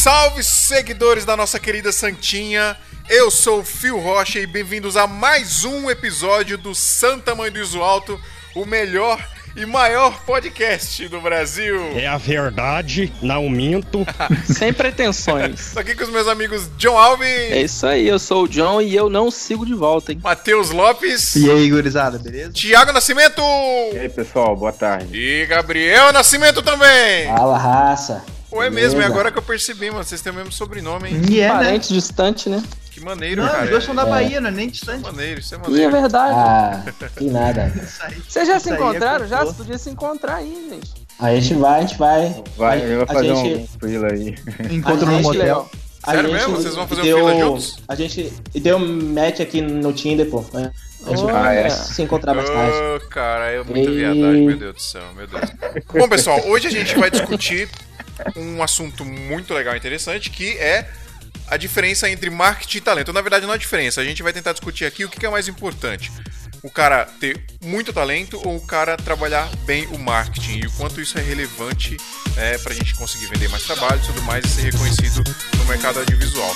Salve, seguidores da nossa querida Santinha. Eu sou o Fio Rocha e bem-vindos a mais um episódio do Santa Mãe do Iso Alto, o melhor e maior podcast do Brasil. É a verdade, não minto. Sem pretensões. Tô aqui com os meus amigos John Alves. É isso aí, eu sou o John e eu não sigo de volta, hein? Matheus Lopes. E aí, gurizada, beleza? Tiago Nascimento. E aí, pessoal, boa tarde. E Gabriel Nascimento também. Fala, raça. Pô, é mesmo, é agora que eu percebi, mano. Vocês têm o mesmo sobrenome, hein? E é, né? Parente distante, né? Que maneiro, Não, cara. os dois são da É. Bahia, não é nem Isso é distante. maneiro, isso é E é maneiro. verdade. Ah, que nada. Vocês já se é encontraram? já? cultura. Você podia se encontrar aí, gente. A gente vai, a gente vai. Vai, eu vou a fazer gente, um freela aí. Encontro A no gente- motel. A Sério gente mesmo? Vocês vão fazer um deu, fila juntos? A gente deu match aqui no Tinder, pô. né? A gente Olha. vai se encontrar mais tarde. Ô, cara, é muita E- viadagem, meu Deus do céu, meu Deus. Bom, pessoal, hoje a gente vai discutir um assunto muito legal e interessante, que é a diferença entre marketing e talento. Na verdade, não é diferença. A gente vai tentar discutir aqui o que é mais importante. O cara ter muito talento ou o cara trabalhar bem o marketing e o quanto isso é relevante é, pra gente conseguir vender mais trabalho e tudo mais e ser reconhecido no mercado audiovisual.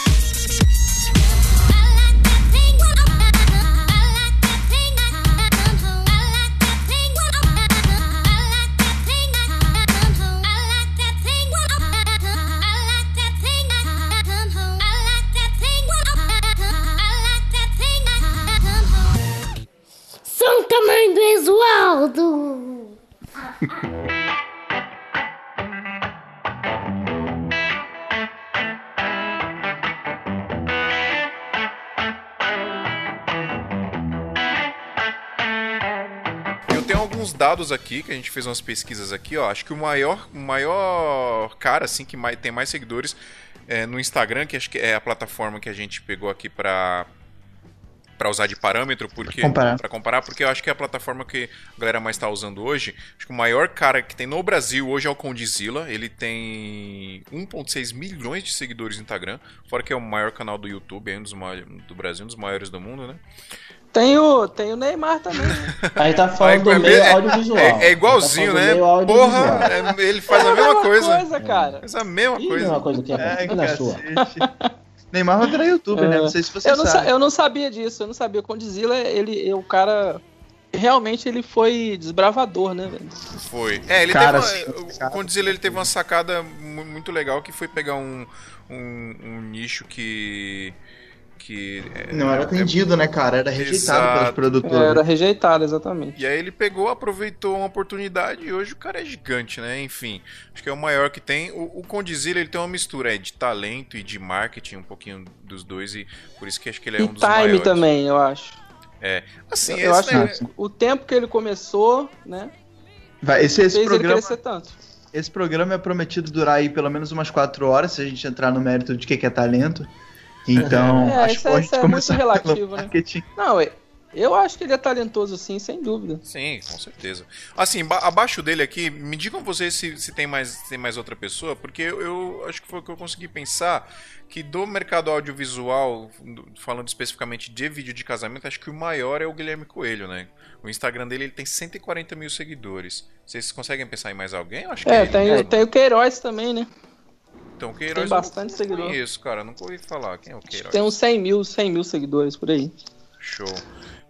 Mãe do Exualdo! Eu tenho alguns dados aqui, que a gente fez umas pesquisas aqui, ó. Acho que o maior, maior cara, assim, que mais, tem mais seguidores é, no Instagram, que acho que é a plataforma que a gente pegou aqui pra, pra usar de parâmetro, porque. comparar. pra comparar, porque eu acho que é a plataforma que a galera mais tá usando hoje. Acho que o maior cara que tem no Brasil hoje é o Condizila. Ele tem 1,6 milhões de seguidores no Instagram, fora que é o maior canal do YouTube, é um dos maiores, do Brasil, um dos maiores do mundo, né? Tem o, tem o Neymar também. né? A gente tá falando É- do meio é- audiovisual. É, é igualzinho, A né? tá meio Porra, é- ele faz a mesma coisa. cara. Faz a mesma Ih, coisa. uma coisa que é, Ai, é na sua. Neymar vai virar youtuber, né? Não sei se você Eu não, sa- sabe. eu não sabia disso, eu não sabia. O Condizila, ele, o cara. Realmente ele foi desbravador, né, velho? Foi. É, ele Cara, teve uma, o Condzilla ele teve uma sacada mu- muito legal que foi pegar um, um, um nicho que. Que é- Não era atendido, né, cara? Era rejeitado pelas Exato. produtoras. Era rejeitado, exatamente. E aí ele pegou, aproveitou uma oportunidade e hoje o cara é gigante, né? Enfim, acho que é o maior que tem. O, o Condzilla ele tem uma mistura é, de talento e de marketing, um pouquinho dos dois, e por isso que acho que ele é e um dos time maiores. também, eu acho. Assim, eu eu acho né, que o tempo que ele começou, né, Vai, esse, esse fez ele programa, crescer tanto. esse programa é prometido durar aí pelo menos umas quatro horas, se a gente entrar no mérito de que que é talento. Então, É, acho isso que é- a gente isso é começar relativo, pelo né? marketing. Não, eu- eu acho que ele é talentoso sim, sem dúvida. Sim, com certeza. Assim, ba- abaixo dele aqui, me digam vocês se, se tem, mais, se tem mais outra pessoa, porque eu, eu acho que foi o que eu consegui pensar, que do mercado audiovisual, do- falando especificamente de vídeo de casamento, acho que o maior é o Guilherme Coelho, né? O Instagram dele ele tem 140 mil seguidores. Vocês conseguem pensar em mais alguém? Acho que É, tem, tem o Queiroz também, né? Então, o Queiroz tem eu bastante não seguidor. conheço, cara. Nunca ouvi falar. Quem é o Queiroz? Tem uns 100 mil, 100 mil seguidores por aí. Show.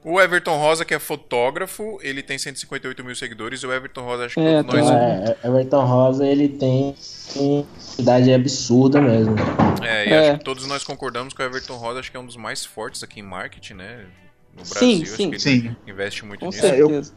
O Everton Rosa, que é fotógrafo, ele tem 158 mil seguidores. E o Everton Rosa, acho que É, nós Então, é, Everton Rosa, ele tem uma idade absurda mesmo. É, e É. acho que todos nós concordamos que o Everton Rosa acho que é um dos mais fortes aqui em marketing, né? No Brasil, Sim, acho sim. que ele Sim. investe muito Com nisso. certeza.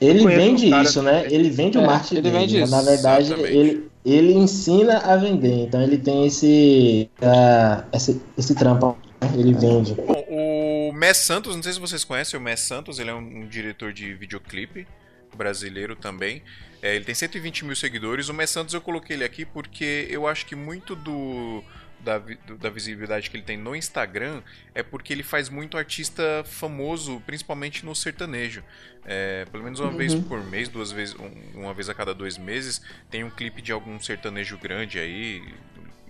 Ele conheço vende um cara isso, né? Ele vende o É, marketing ele vende mas, isso, Na verdade, exatamente. ele, ele ensina a vender. Então ele tem esse, ah, esse, esse trampo. né? Ele vende. Bom, o Mess Santos, não sei se vocês conhecem o Mess Santos, ele é um, um diretor de videoclipe brasileiro também. É, ele tem 120 mil seguidores. O Mess Santos eu coloquei ele aqui porque eu acho que muito do da, da visibilidade que ele tem no Instagram é porque ele faz muito artista famoso, principalmente no sertanejo. É, pelo menos uma Uhum. vez por mês, duas vezes, um- uma vez a cada dois meses, tem um clipe de algum sertanejo grande aí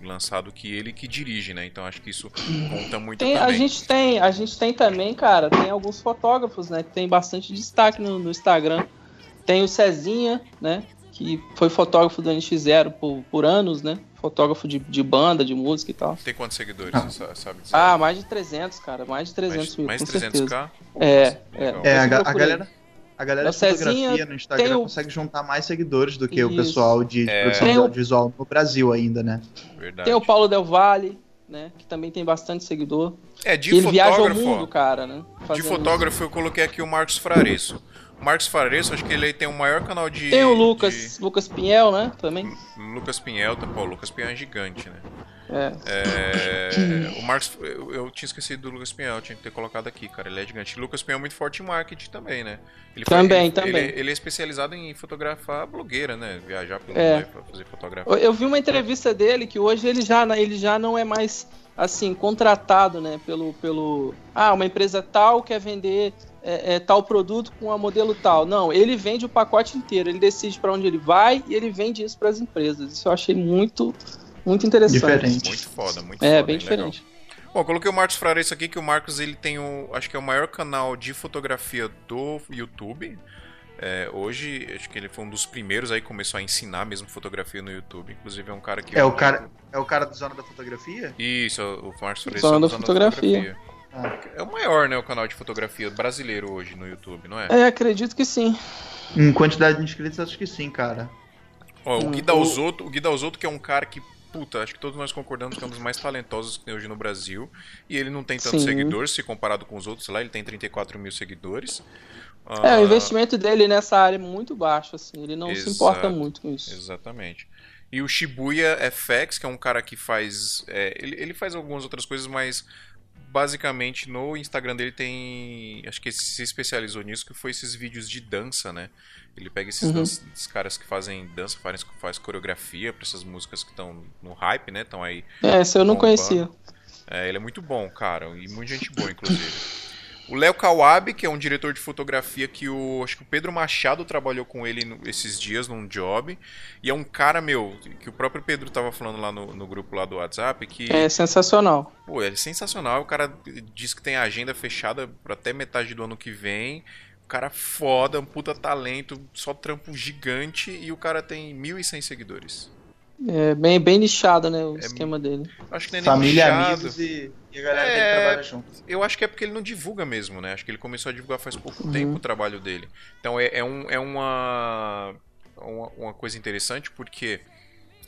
lançado que ele que dirige, né? Então acho que isso conta muito Tem, a também. gente tem, a gente tem também, cara, tem alguns fotógrafos, né, que tem bastante destaque no, no Instagram. Tem o Cezinha, né, que foi fotógrafo do NX0 por, por anos, né? Fotógrafo de, de banda, de música e tal. Tem quantos seguidores, Ah. você sa- sabe dizer? Ah, mais de 300, cara. Mais de 300 mais, mil, mais com 300k? certeza. É, é. Legal. É, a, a galera. A galera É o de fotografia Cezinha, no Instagram o- consegue juntar mais seguidores do que o Isso. pessoal de, de É. produção Tem o- audiovisual no Brasil ainda, né? Verdade. Tem o Paulo Del Valle, né? Que também tem bastante seguidor. É, de ele viaja ao fotógrafo, mundo, cara, né? de fotógrafo eu coloquei aqui o Marcos Fraresso. Marcos Fraresso, acho que ele tem o maior canal de... Tem o Lucas, Lucas Pinhel, né? Também. de- Lucas Pinhel, tá- pô, o Lucas Pinhel é gigante, né? É. É, o Marcos, eu, eu tinha esquecido do Lucas Pinhel, tinha que ter colocado aqui, cara. Ele é gigante. O Lucas Pinhel é muito forte em marketing também, né? Ele Também, ele, também. Ele, ele é especializado em fotografar blogueira, né? Viajar pelo É. mundo pra fazer fotografia. Eu- Eu vi uma entrevista dele que hoje ele já, ele já não é mais assim contratado, né? Pelo, pelo ah, uma empresa tal quer vender é, é, tal produto com a modelo tal. Não, ele vende o pacote inteiro. Ele decide para onde ele vai e ele vende isso para as empresas. Isso eu achei muito, muito interessante. Diferente. Muito foda, muito É, foda. bem hein? Legal. diferente. Bom, coloquei o Marcos Fraresso aqui, que o Marcos ele tem o. Acho que é o maior canal de fotografia do YouTube. É, hoje, acho que ele foi um dos primeiros aí que começou a ensinar mesmo fotografia no YouTube. Inclusive é um cara que. É o cara, é o cara do Zona da Fotografia? Isso, o Marcos Fraresso Zona é do da Fotografia. Ah. É o maior, né, o canal de fotografia brasileiro hoje no YouTube, não é? É, acredito que sim. Em quantidade de inscritos, acho que sim, cara. Ó, o Gui o- Dalzotto, o Gui Dalzotto que é um cara que, puta, acho que todos nós concordamos que é um dos mais talentosos que tem hoje no Brasil. E ele não tem tantos Sim. seguidores se comparado com os outros lá, ele tem 34 mil seguidores. É, Ah, o investimento dele nessa área é muito baixo, assim. Ele não se importa Exato, muito com isso. Exatamente. E o Shibuya FX, que é um cara que faz. é, ele, ele faz algumas outras coisas, mas basicamente no Instagram dele tem. Acho que ele se especializou nisso, que foi esses vídeos de dança, né? Ele pega esses, Uhum. dança- esses caras que fazem dança, faz, faz coreografia pra essas músicas que estão no hype, né? Estão aí. É, esse eu não Bombando. conhecia. É, ele é muito bom, cara, e muita gente boa, inclusive. O Léo Kawabe, que é um diretor de fotografia que o acho que o Pedro Machado trabalhou com ele no- esses dias num job, e é um cara meu que o próprio Pedro tava falando lá no, no grupo lá do WhatsApp que É sensacional. pô, ele é sensacional, o cara diz que tem a agenda fechada pra até metade do ano que vem. O cara foda, um puta talento, só trampo gigante e o cara tem 1.100 seguidores. É bem, bem nichado, né? O É esquema dele. Acho que nem nem Família, nichado. amigos e, e a galera É. que trabalha junto. Eu acho que é porque ele não divulga mesmo, né? Acho que ele começou a divulgar faz pouco Uhum. tempo o trabalho dele. Então é, é, um, é uma, uma, uma coisa interessante porque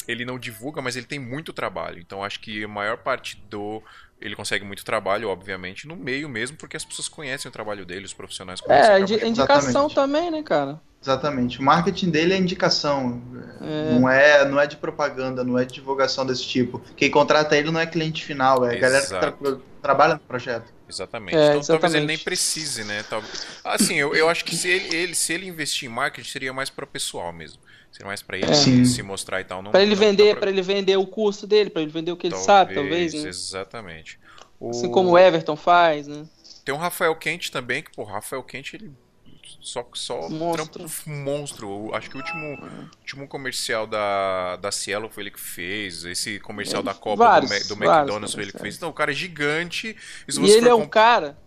ele não divulga, mas ele tem muito trabalho. Então acho que a maior parte do. Ele consegue muito trabalho, obviamente, no meio mesmo, porque as pessoas conhecem o trabalho dele, os profissionais conhecem. É, indi- chamando. indicação Exatamente. também, né, cara? Exatamente. O marketing dele é indicação. É. Não, é, não é de propaganda, não é de divulgação desse tipo. Quem contrata ele não é cliente final, é a galera que tra- trabalha no projeto. Exatamente. É, então talvez ele exatamente. nem precise, né? Talvez... Assim, eu, eu acho que se ele, ele- se ele investir em marketing, seria mais para pessoal mesmo. Seria mais para ele É. Sim. se mostrar e tal. Não, Pra ele não- vender, pra- para ele vender o curso dele, pra ele vender o que ele sabe, talvez, né? Exatamente. O- Assim como o Everton faz, né? Tem o Rafael Quente também, que, pô, Rafael Quente, ele só, só Monstro. trampo monstro. Acho que o último, último comercial da, da Cielo foi ele que fez. Esse comercial É, da Copa vários, do, do McDonald's foi ele que fez. Não, o cara é gigante. E E ele é um comp- cara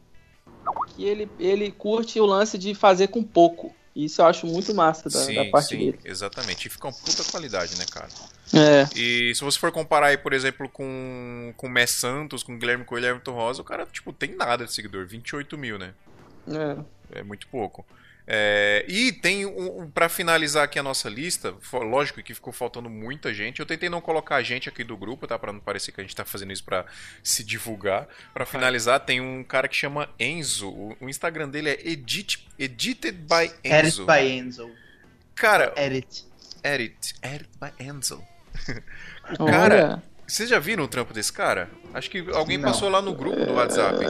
que ele, ele curte o lance de fazer com pouco. Isso eu acho muito massa da, Sim, da parte sim, dele. exatamente. E fica uma puta qualidade, né, cara? É. E se você for comparar aí, por exemplo, com com o Mess Santos, com o Guilherme Coelho e Everton Rosa, o cara, tipo, tem nada de seguidor, 28 mil, né? é. É muito pouco. É, e tem um, um, para finalizar aqui a nossa lista, lógico que ficou faltando muita gente. Eu tentei não colocar a gente aqui do grupo, tá, Pra não parecer que a gente tá fazendo isso pra se divulgar. Pra finalizar, tem um cara que chama Enzo. O, o Instagram dele é edit, edited by Edit Enzo. by Enzo. Cara, Edit. edit, edit by Enzo. o cara, Olha, vocês já viram o trampo desse cara? Acho que alguém Não. passou lá no grupo do WhatsApp.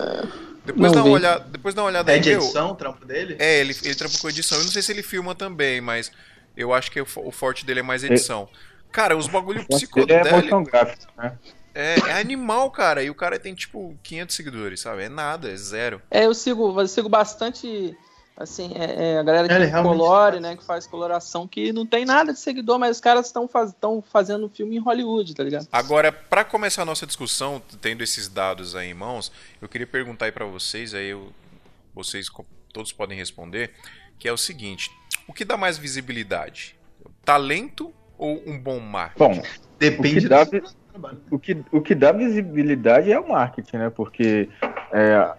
Depois Não dá uma vi. olhada, depois dá uma olhada É aí, de edição o trampo dele? É, ele, ele trampa com edição. Eu não sei se ele filma também, mas eu acho que o, o forte dele é mais edição. Cara, os bagulho é psicodélico motion gráfico, né? é, é animal, cara. E o cara tem, tipo, 500 seguidores, sabe? É nada, é zero. é, eu sigo, eu sigo bastante, assim, é, é, a galera Ele que colore, faz. né, que faz coloração, que não tem nada de seguidor, mas os caras estão faz, tão fazendo filme em Hollywood, tá ligado? Agora, pra começar a nossa discussão, tendo esses dados aí em mãos, eu queria perguntar aí pra vocês, aí eu- vocês todos podem responder, que é o seguinte: o que dá mais visibilidade? Talento ou um bom marketing? Bom, Depende O que dá do. O que, o que dá visibilidade é o marketing, né? Porque é,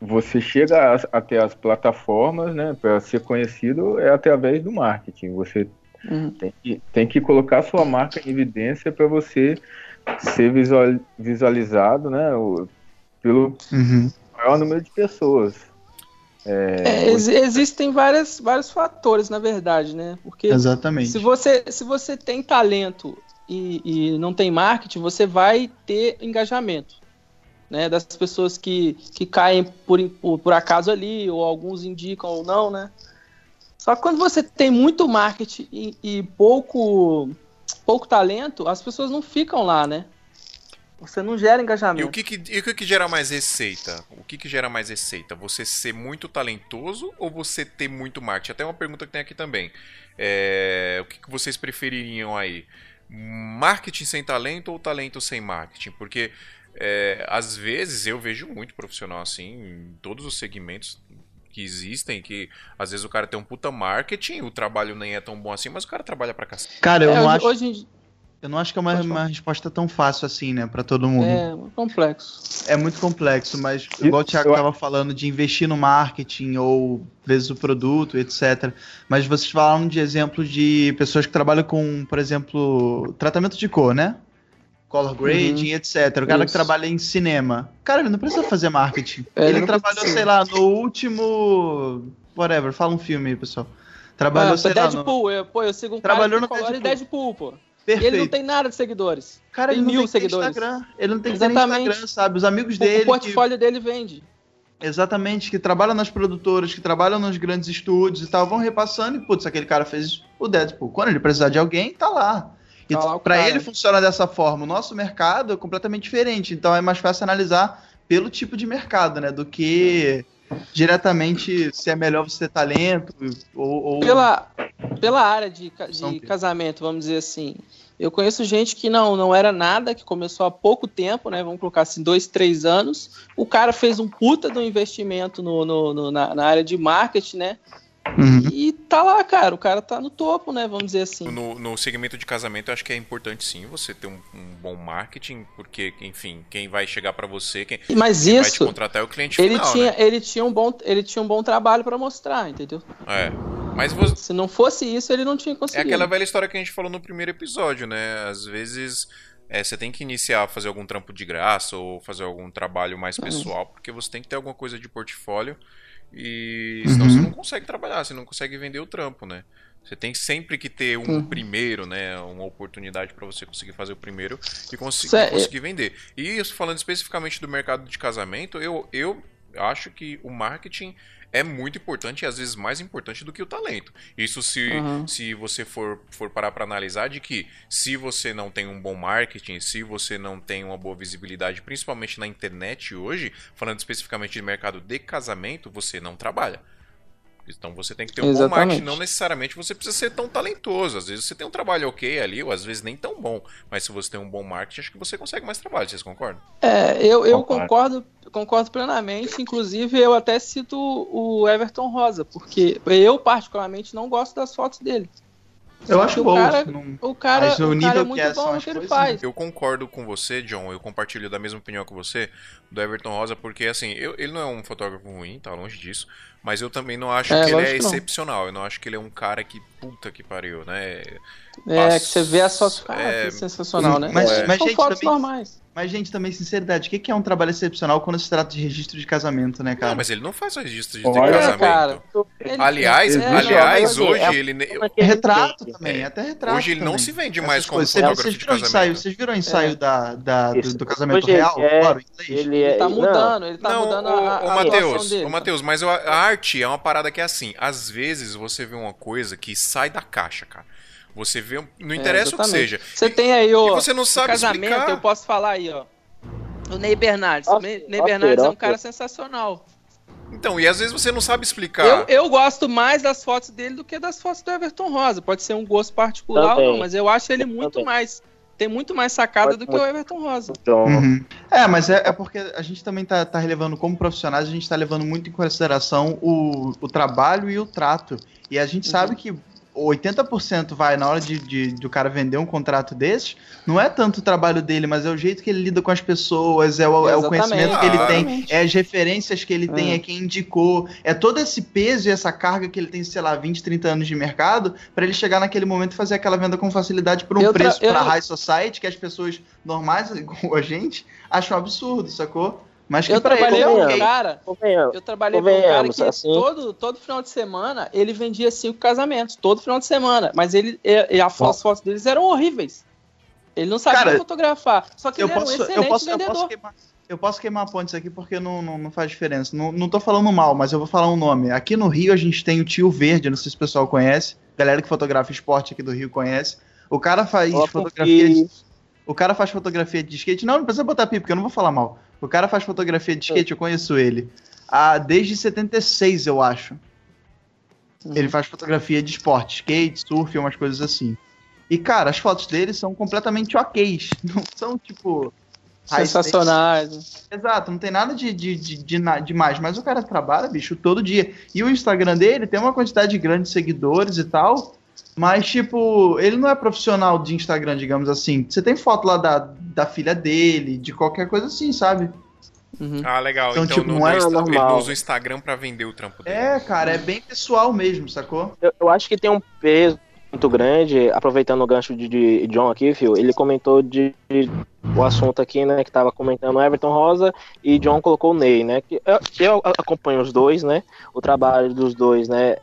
você chega até as plataformas, né? Para ser conhecido é através do marketing. Você Uhum. tem que, tem que colocar sua marca em evidência para você ser visual, visualizado, né? o- pelo Uhum. maior número de pessoas. É, ex- existem várias, vários fatores, na verdade, né? Porque Exatamente. se você, se você tem talento e, e não tem marketing, você vai ter engajamento. Né, das pessoas que, que caem por, por, por acaso ali, ou alguns indicam ou não, né? Só que quando você tem muito marketing e, e pouco, pouco talento, as pessoas não ficam lá, né? Você não gera E engajamento. o que que, e o que que gera mais receita? O que que gera mais receita? Você ser muito talentoso ou você ter muito marketing? Até uma pergunta que tem aqui também. É, o que, que vocês prefeririam aí? Marketing sem talento ou talento sem marketing? Porque é, às vezes eu vejo muito profissional assim, em todos os segmentos que existem, que às vezes o cara tem um puta marketing, o trabalho nem é tão bom assim, mas o cara trabalha pra cacete. Cara, eu, É, não hoje, acho, hoje eu não acho que é uma, uma resposta tão fácil assim, né, pra todo mundo. é complexo. É muito complexo, mas igual o Thiago eu- estava falando de investir no marketing ou vezes o produto, etc. Mas vocês falaram de exemplo de pessoas que trabalham com, por exemplo, tratamento de cor, né? Color grading, etc. O cara que Uhum. Isso. trabalha em cinema. Cara, ele não precisa fazer marketing. É, ele ele não trabalhou, precisa. sei lá, no último. Whatever, fala um filme aí, pessoal. Trabalhou, Ah, sei lá, no... Deadpool, eu, pô, eu sigo um Trabalhou cara que no Deadpool. Deadpool, pô. E Perfeito. ele não tem nada de seguidores. Cara, ele tem não mil tem que ter seguidores. Instagram. Ele não tem que Exatamente. Instagram, sabe? Os amigos O- dele. o que- portfólio dele vende. Exatamente, que trabalham nas produtoras, que trabalham nos grandes estúdios e tal, vão repassando e, putz, aquele cara fez o Deadpool. Quando ele precisar de alguém, tá lá. E Tá cara. ele funciona dessa forma. O nosso mercado é completamente diferente, então é mais fácil analisar pelo tipo de mercado, né? Do que diretamente se é melhor você ter talento ou. ou- Pela, pela área de, de casamento, vamos dizer assim. Eu conheço gente que não, não era nada, que começou há pouco tempo, né? Vamos colocar assim, dois, três anos. O cara fez um puta do investimento no, no- no- na, na área de marketing, né? Uhum. E tá lá, cara. O cara tá no topo, né? Vamos dizer assim. No, no segmento de casamento, eu acho que é importante sim você ter um, um bom marketing, porque, enfim, quem vai chegar pra você, quem, Mas quem vai te isso, contratar é o cliente ele final, tinha, né? ele, tinha um bom, ele tinha um bom trabalho pra mostrar, entendeu? É. Mas você, Se não fosse isso, ele não tinha é conseguido. aquela velha história que a gente falou no primeiro episódio, né? Às vezes é, você tem que iniciar a fazer algum trampo de graça ou fazer algum trabalho mais Uhum. pessoal, porque você tem que ter alguma coisa de portfólio e senão Uhum. você não consegue trabalhar, você não consegue vender o trampo, né? Você tem sempre que ter um Uhum. primeiro, né? Uma oportunidade para você conseguir fazer o primeiro e conseguir, é- conseguir vender. E isso, falando especificamente do mercado de casamento, eu, eu acho que o marketing é muito importante e às vezes mais importante do que o talento. Isso se, Uhum. se você for, for parar para analisar de que se você não tem um bom marketing, se você não tem uma boa visibilidade, principalmente na internet hoje, falando especificamente de mercado de casamento, você não trabalha. Então você tem que ter um bom Exatamente. marketing, não necessariamente você precisa ser tão talentoso. Às vezes você tem um trabalho ok ali, ou às vezes nem tão bom. Mas se você tem um bom marketing, acho que você consegue mais trabalho, vocês concordam? É, eu, eu Concordo. concordo, concordo plenamente. Inclusive, eu até cito o Everton Rosa, porque eu, particularmente, não gosto das fotos dele. Eu acho o bom. cara- não- O cara, Mas o cara é que muito é, bom no que ele coisas, faz. Eu concordo com você, John. Eu compartilho da mesma opinião que você do Everton Rosa, porque assim, eu- ele não é um fotógrafo ruim, tá longe disso. Mas eu também não acho É, que ele é que não. excepcional. Eu não acho que ele é um cara que puta que pariu, né? É, que você vê as fotos, cara, é- que sensacional, né? Mas, É. mas, São gente, fotos também, normais. Mas, gente, também, sinceridade, o que é um trabalho excepcional quando se trata de registro de casamento, né, cara? Não, mas ele não faz registro de Olha, casamento. cara. Ele- Aliás, É, aliás, assim, hoje é- ele. É retrato também, É. até retrato. Hoje ele não também. se vende Essas mais como coisas. Vocês- fotógrafo vocês de viram o casamento. ensaio, Vocês viram o ensaio da, da- do, do casamento Hoje, real? é- Claro, inglês? Ele é. Ele tá não, mudando, ele tá não, mudando ô, a, a, dele. ô, Matheus, mas a arte é uma parada que é assim, às vezes você vê uma coisa que sai da caixa, cara. Você vê, não interessa o que É, seja. Você tem aí o E você não sabe casamento, explicar. eu posso falar aí, ó. O Ney Bernardes. O Nossa, Ney Ney nossa, Bernardes é um cara sensacional. Então, e às vezes você não sabe explicar. Eu, eu gosto mais das fotos dele do que das fotos do Everton Rosa. Pode ser um gosto particular ou não, mas eu acho ele muito Também. mais. Tem muito mais sacada do que o Everton Rosa. Então, Uhum. É, mas é, é porque a gente também tá, tá relevando como profissionais, a gente tá levando muito em consideração o, o trabalho e o trato. E a gente Uhum. sabe que 80% vai na hora de, de- do cara vender um contrato desses, não é tanto o trabalho dele, mas é o jeito que ele lida com as pessoas, é o, é o conhecimento que ele tem, exatamente. é as referências que ele tem, É. é quem indicou, é todo esse peso e essa carga que ele tem, sei lá, 20, 30 anos de mercado, pra ele chegar naquele momento e fazer aquela venda com facilidade por um Eu preço eu- pra high society que as pessoas normais, igual a gente, acham absurdo, sacou? Mas que Eu pra ele trabalhei é com um cara, eu trabalhei com um cara que assim- todo, todo final de semana ele vendia cinco casamentos, todo final de semana, mas ele, e, e a fo- as fotos deles eram horríveis. Ele não sabia Cara, fotografar, só que eu ele era posso, um eu excelente posso, eu vendedor. posso queimar. Eu posso queimar pontes aqui porque não, não, não faz diferença. Não, não tô falando mal, mas eu vou falar um nome. Aqui no Rio a gente tem o Tio Verde, não sei se o pessoal conhece. Galera que fotografa esporte aqui do Rio conhece. O cara faz um fotografia de. O cara faz fotografia de skate. Não, não precisa botar pi, porque eu não vou falar mal. O cara faz fotografia de skate, eu conheço ele. Ah, desde 76, eu acho. Ele faz fotografia de esporte, skate, surf, umas coisas assim. E, cara, as fotos dele são completamente ok. Não são, tipo. Sensacionais. Exato, não tem nada de, de, de, de na- demais. Mas o cara trabalha, bicho, todo dia. E o Instagram dele tem uma quantidade grande de seguidores e tal. Mas, tipo, ele não é profissional de Instagram, digamos assim. Você tem foto lá da, da filha dele, de qualquer coisa assim, sabe? Uhum. Ah, legal. Então, Então, tipo, no, não é normal. ele usa o Instagram pra vender o trampo dele. É, cara, é bem pessoal mesmo, sacou? Eu, eu acho que tem um peso muito grande, aproveitando o gancho de, de John aqui, Phil, ele comentou de, de- o assunto aqui, né, que tava comentando o Everton Rosa e John colocou o Ney, né, que eu, eu acompanho os dois, né, o trabalho dos dois, né,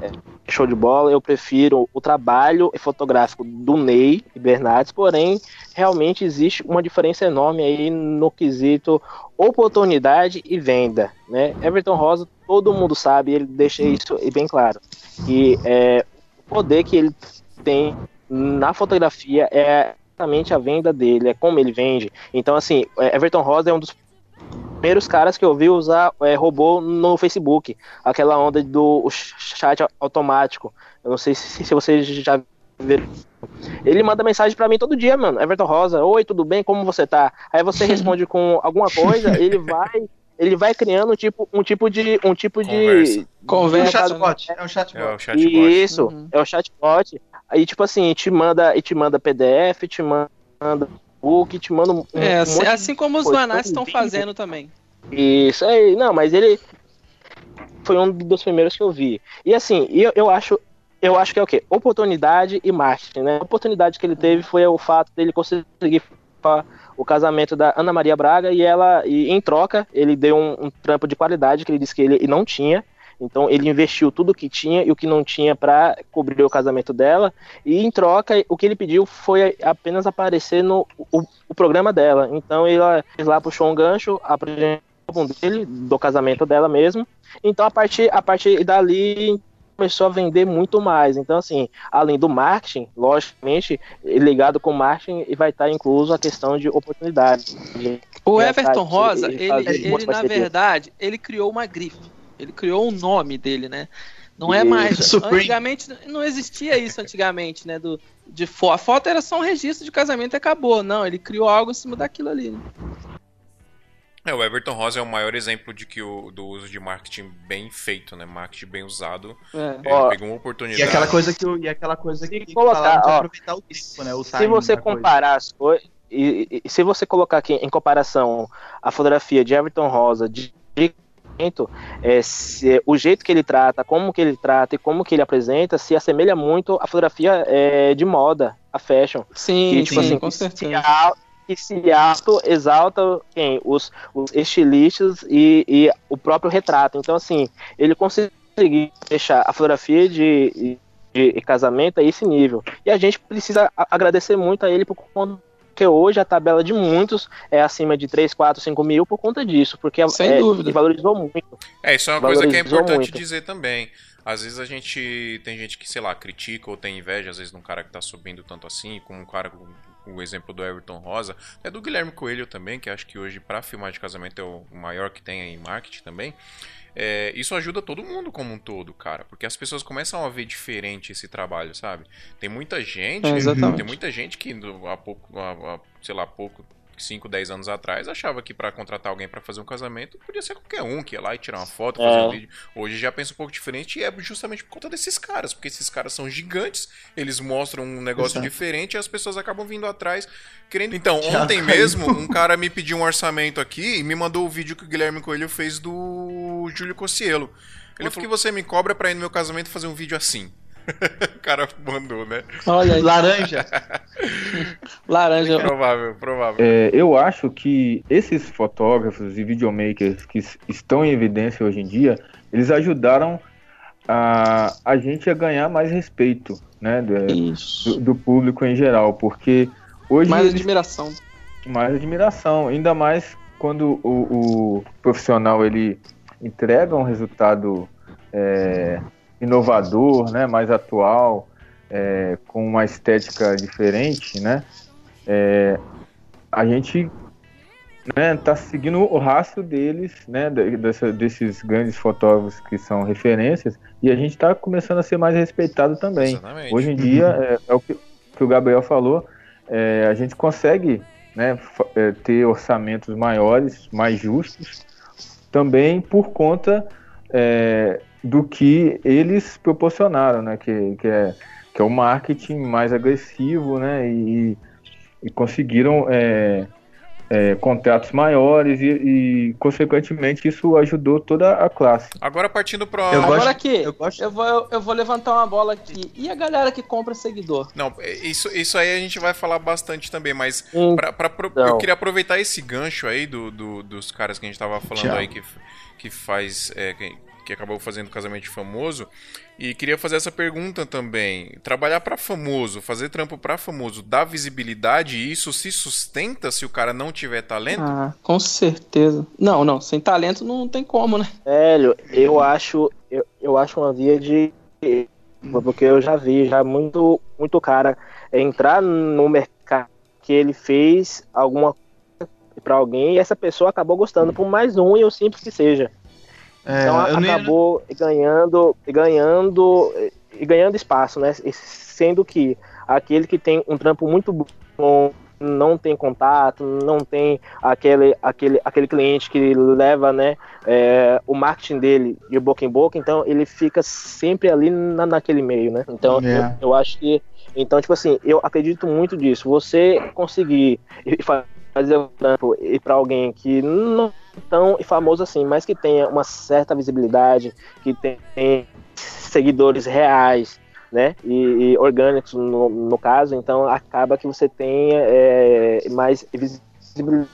é show de bola, eu prefiro o trabalho fotográfico do Ney e Bernardes, porém, realmente existe uma diferença enorme aí no quesito oportunidade e venda, né, Everton Rosa, todo mundo sabe, ele deixa isso bem claro, que é, o poder que ele tem na fotografia é exatamente a venda dele, é como ele vende. Então, assim, é, Everton Rosa é um dos primeiros caras que eu vi usar é, robô no Facebook, aquela onda do chat automático. Eu não sei se, se vocês já viram. Ele manda mensagem pra mim todo dia, mano. Everton Rosa, oi, tudo bem? Como você tá? Aí você responde com alguma coisa, ele vai, ele vai criando um tipo, um tipo de, um tipo Conversa. de É um Conversa. chatbot. É um É chatbot. o chatbot. isso, Uhum. é o chatbot. Aí, tipo assim, te manda, e te manda PDF, te manda book, te manda um, É, um assim, assim como os. Vanats estão fazendo também. Isso aí, não, mas ele foi um dos primeiros que eu vi. E assim, eu, eu acho, eu acho que é o quê? Oportunidade e marketing, né? A oportunidade que ele teve foi o fato dele conseguir o casamento da Ana Maria Braga e ela, e em troca, ele deu um, um trampo de qualidade que ele disse que ele não tinha. Então ele investiu tudo o que tinha e o que não tinha para cobrir o casamento dela. E em troca, o que ele pediu foi apenas aparecer no o, o programa dela. Então ele lá puxou um gancho, apresentou o álbum dele, do casamento dela mesmo. Então a partir, a partir dali começou a vender muito mais. Então, assim, além do marketing, logicamente, ligado com o marketing, vai estar incluso a questão de oportunidade. de- O Everton Rosa, ele ele, na verdade, ele criou uma grife. Ele criou um nome dele, né? Não é mais. Supreme. Antigamente não existia isso antigamente, né? Do, de fo a foto era só um registro de casamento e acabou. Não, ele criou algo em cima daquilo ali. Né? É, o Everton Rosa é o maior exemplo de que o, do uso de marketing bem feito, né? Marketing bem usado. É. Ó, pegou uma oportunidade. E aquela coisa que, e aquela coisa que, Se colocar, ó, aproveitar o tempo, né? O se você da coisa. comparar as coisas, e, e- se você colocar aqui em comparação a fotografia de Everton Rosa de é, se- o jeito que ele trata, como que ele trata e como que ele apresenta, se assemelha muito à fotografia é, de moda, a fashion. Sim, que, tipo sim, assim, com certeza. que se auto exalta quem? Os, os estilistas e, e o próprio retrato. Então, assim, ele conseguiu deixar a fotografia de, de, de casamento a esse nível. E a gente precisa agradecer muito a ele por conta que hoje a tabela de muitos é acima de 3, 4, 5 mil por conta disso, porque Sem é, dúvida. valorizou muito. É, isso é uma coisa que é importante muito. dizer também. Às vezes a gente tem gente que, sei lá, critica ou tem inveja, às vezes, de um cara que tá subindo tanto assim, como um cara com o exemplo do Everton Rosa, é do Guilherme Coelho também, que acho que hoje, pra filmar de casamento, é o maior que tem aí em marketing também. É, isso ajuda todo mundo como um todo, cara, porque as pessoas começam a ver diferente esse trabalho, sabe? Tem muita gente, É, tem muita gente que há pouco, há, há, sei lá, pouco 5, 10 anos atrás, achava que pra contratar alguém pra fazer um casamento, podia ser qualquer um que ia lá e tirar uma foto, fazer É. um vídeo. Hoje já pensa um pouco diferente e é justamente por conta desses caras, porque esses caras são gigantes, eles mostram um negócio Exato. diferente e as pessoas acabam vindo atrás querendo. Então, Já ontem caiu. mesmo, um cara me pediu um orçamento aqui e me mandou o vídeo que o Guilherme Coelho fez do Júlio Cossielo. Ele falou que você me cobra pra ir no meu casamento fazer um vídeo assim. o cara mandou, né? Olha Laranja. laranja. Provável, provável. É, eu acho que esses fotógrafos e videomakers que estão em evidência hoje em dia, eles ajudaram a, a gente a ganhar mais respeito, né, do, do- do público em geral, porque hoje Mais eles admiração. mais admiração, ainda mais quando o, o profissional ele entrega um resultado é, inovador, né, mais atual, é, com uma estética diferente, né, é, a gente né, tá seguindo o rastro deles, né, de- dessa- desses grandes fotógrafos que são referências, e a gente está começando a ser mais respeitado também. Exatamente. Hoje em dia, é, é o que, que o Gabriel falou, é, a gente consegue né, é, ter orçamentos maiores, mais justos, também por conta é, do que eles proporcionaram, né, que, que, é, que é o marketing mais agressivo, né, e, e conseguiram é, é, contratos maiores e, e, consequentemente, isso ajudou toda a classe. Agora partindo pro. Eu Agora gosto- aqui, eu eu, gosto- vou, eu, eu vou levantar uma bola aqui. E a galera que compra seguidor? Não, é, isso, isso aí a gente vai falar bastante também, mas Hum, pra, pra, Não. eu queria aproveitar esse gancho aí do, do- dos caras que a gente tava falando Tchau. aí que, que faz. é, que, que acabou fazendo casamento de famoso. E queria fazer essa pergunta também. Trabalhar pra famoso, fazer trampo pra famoso, dá visibilidade e isso se sustenta se o cara não tiver talento? Ah, com certeza. Não, não, sem talento não tem como, né? Velho, eu acho, eu, eu acho uma via de. Porque eu já vi já muito, muito cara entrar no mercado que ele fez alguma coisa pra alguém e essa pessoa acabou gostando, por mais ruim ou simples que seja. É, Então acabou ganhando, ganhando e ganhando espaço, né? Sendo que aquele que tem um trampo muito bom, não tem contato, não tem aquele, aquele, aquele cliente que leva, né, é, o marketing dele de boca em boca, então ele fica sempre ali na, naquele meio, né? Então É. eu, eu acho que, então tipo assim, eu acredito muito disso. Você conseguir fazer o trampo e para alguém que não é tão famoso assim, mas que tenha uma certa visibilidade, que tem seguidores reais, né, e, e orgânicos no, no caso, então acaba que você tenha é, mais visibilidade,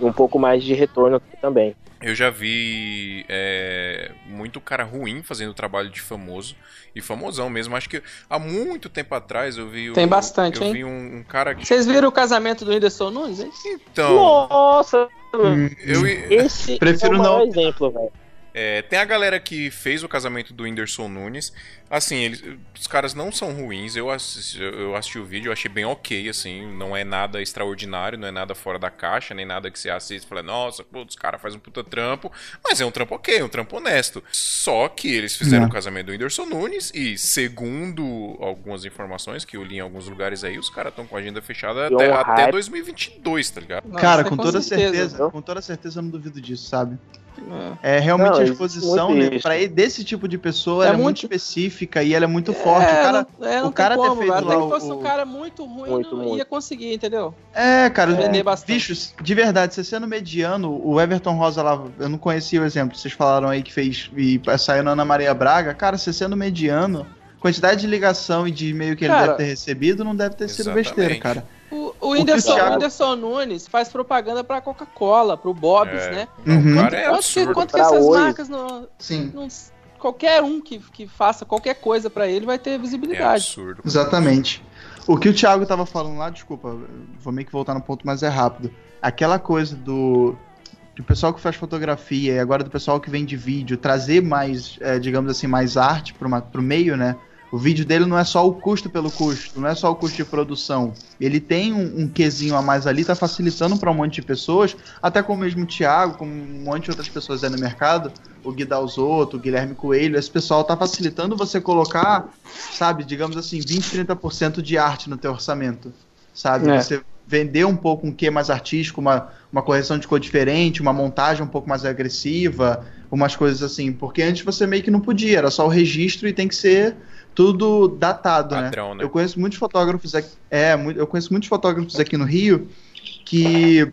um pouco mais de retorno também. Eu já vi é, muito cara ruim fazendo trabalho de famoso. E famosão mesmo. Acho que há muito tempo atrás eu vi. Tem um- bastante, eu hein? vi um, um cara que. Vocês viram o casamento do Whindersson Nunes, hein? Então, Nossa, eu, esse Prefiro é o maior não. exemplo, velho. É, tem a galera que fez o casamento do Whindersson Nunes. Assim, eles, os caras não são ruins. Eu assisti, eu assisti o vídeo, eu achei bem ok, assim. Não é nada extraordinário, não é nada fora da caixa, nem nada que você assiste e fala, nossa, pô, os caras fazem um puta trampo. Mas é um trampo ok, um trampo honesto. Só que eles fizeram Não. o casamento do Whindersson Nunes e, segundo algumas informações que eu li em alguns lugares aí, os caras estão com a agenda fechada até, até hype. 2022, tá ligado? Não, Cara, é com toda certeza, viu? com toda certeza eu não duvido disso, sabe? É. É realmente Não, a exposição, né? ir desse tipo de pessoa, É ela é muito muito- específica e ela é muito forte. É, o cara, não, é, não o cara tem ter como, feito velho. lá Até que o- fosse um cara muito ruim, Muito, não muito. ia conseguir, entendeu? É, cara, é, bichos, de verdade, você sendo mediano, o Everton Rosa lá, eu não conhecia o exemplo, vocês falaram aí que fez e saiu na Ana Maria Braga, cara, você sendo mediano, quantidade de ligação e de e-mail que ele Cara, deve ter recebido não deve ter sido exatamente. besteira, cara. O, o, Whindersson, Thiago- o Whindersson Nunes faz propaganda pra Coca-Cola, pro Bob's, É. né? Não, Uhum. é Quanto que, absurdo. quanto que essas hoje. marcas não, Sim, não- Qualquer um que, que faça qualquer coisa pra ele vai ter É visibilidade. absurdo. exatamente. O que o Thiago tava falando lá, desculpa, vou meio que voltar no ponto, mas é rápido. Aquela coisa do do pessoal que faz fotografia e agora do pessoal que vende vídeo, trazer mais, é, digamos assim, mais arte pro, ma- pro meio, né? O vídeo dele não é só o custo pelo custo, não é só o custo de produção. Ele tem um, um quesinho a mais ali, tá facilitando para um monte de pessoas, até mesmo o Thiago, como um monte de outras pessoas aí no mercado, o Gui Dalzotto, o Guilherme Coelho, esse pessoal tá facilitando você colocar, sabe, digamos assim, 20, 30% de arte no teu orçamento. sabe? É. Você vender um pouco um quê mais artístico, uma, uma correção de cor diferente, uma montagem um pouco mais agressiva, umas coisas assim. Porque antes você meio que não podia, era só o registro e tem que ser tudo datado, Padrão, né? né? Eu conheço muitos fotógrafos aqui, é, eu conheço muitos fotógrafos aqui no Rio que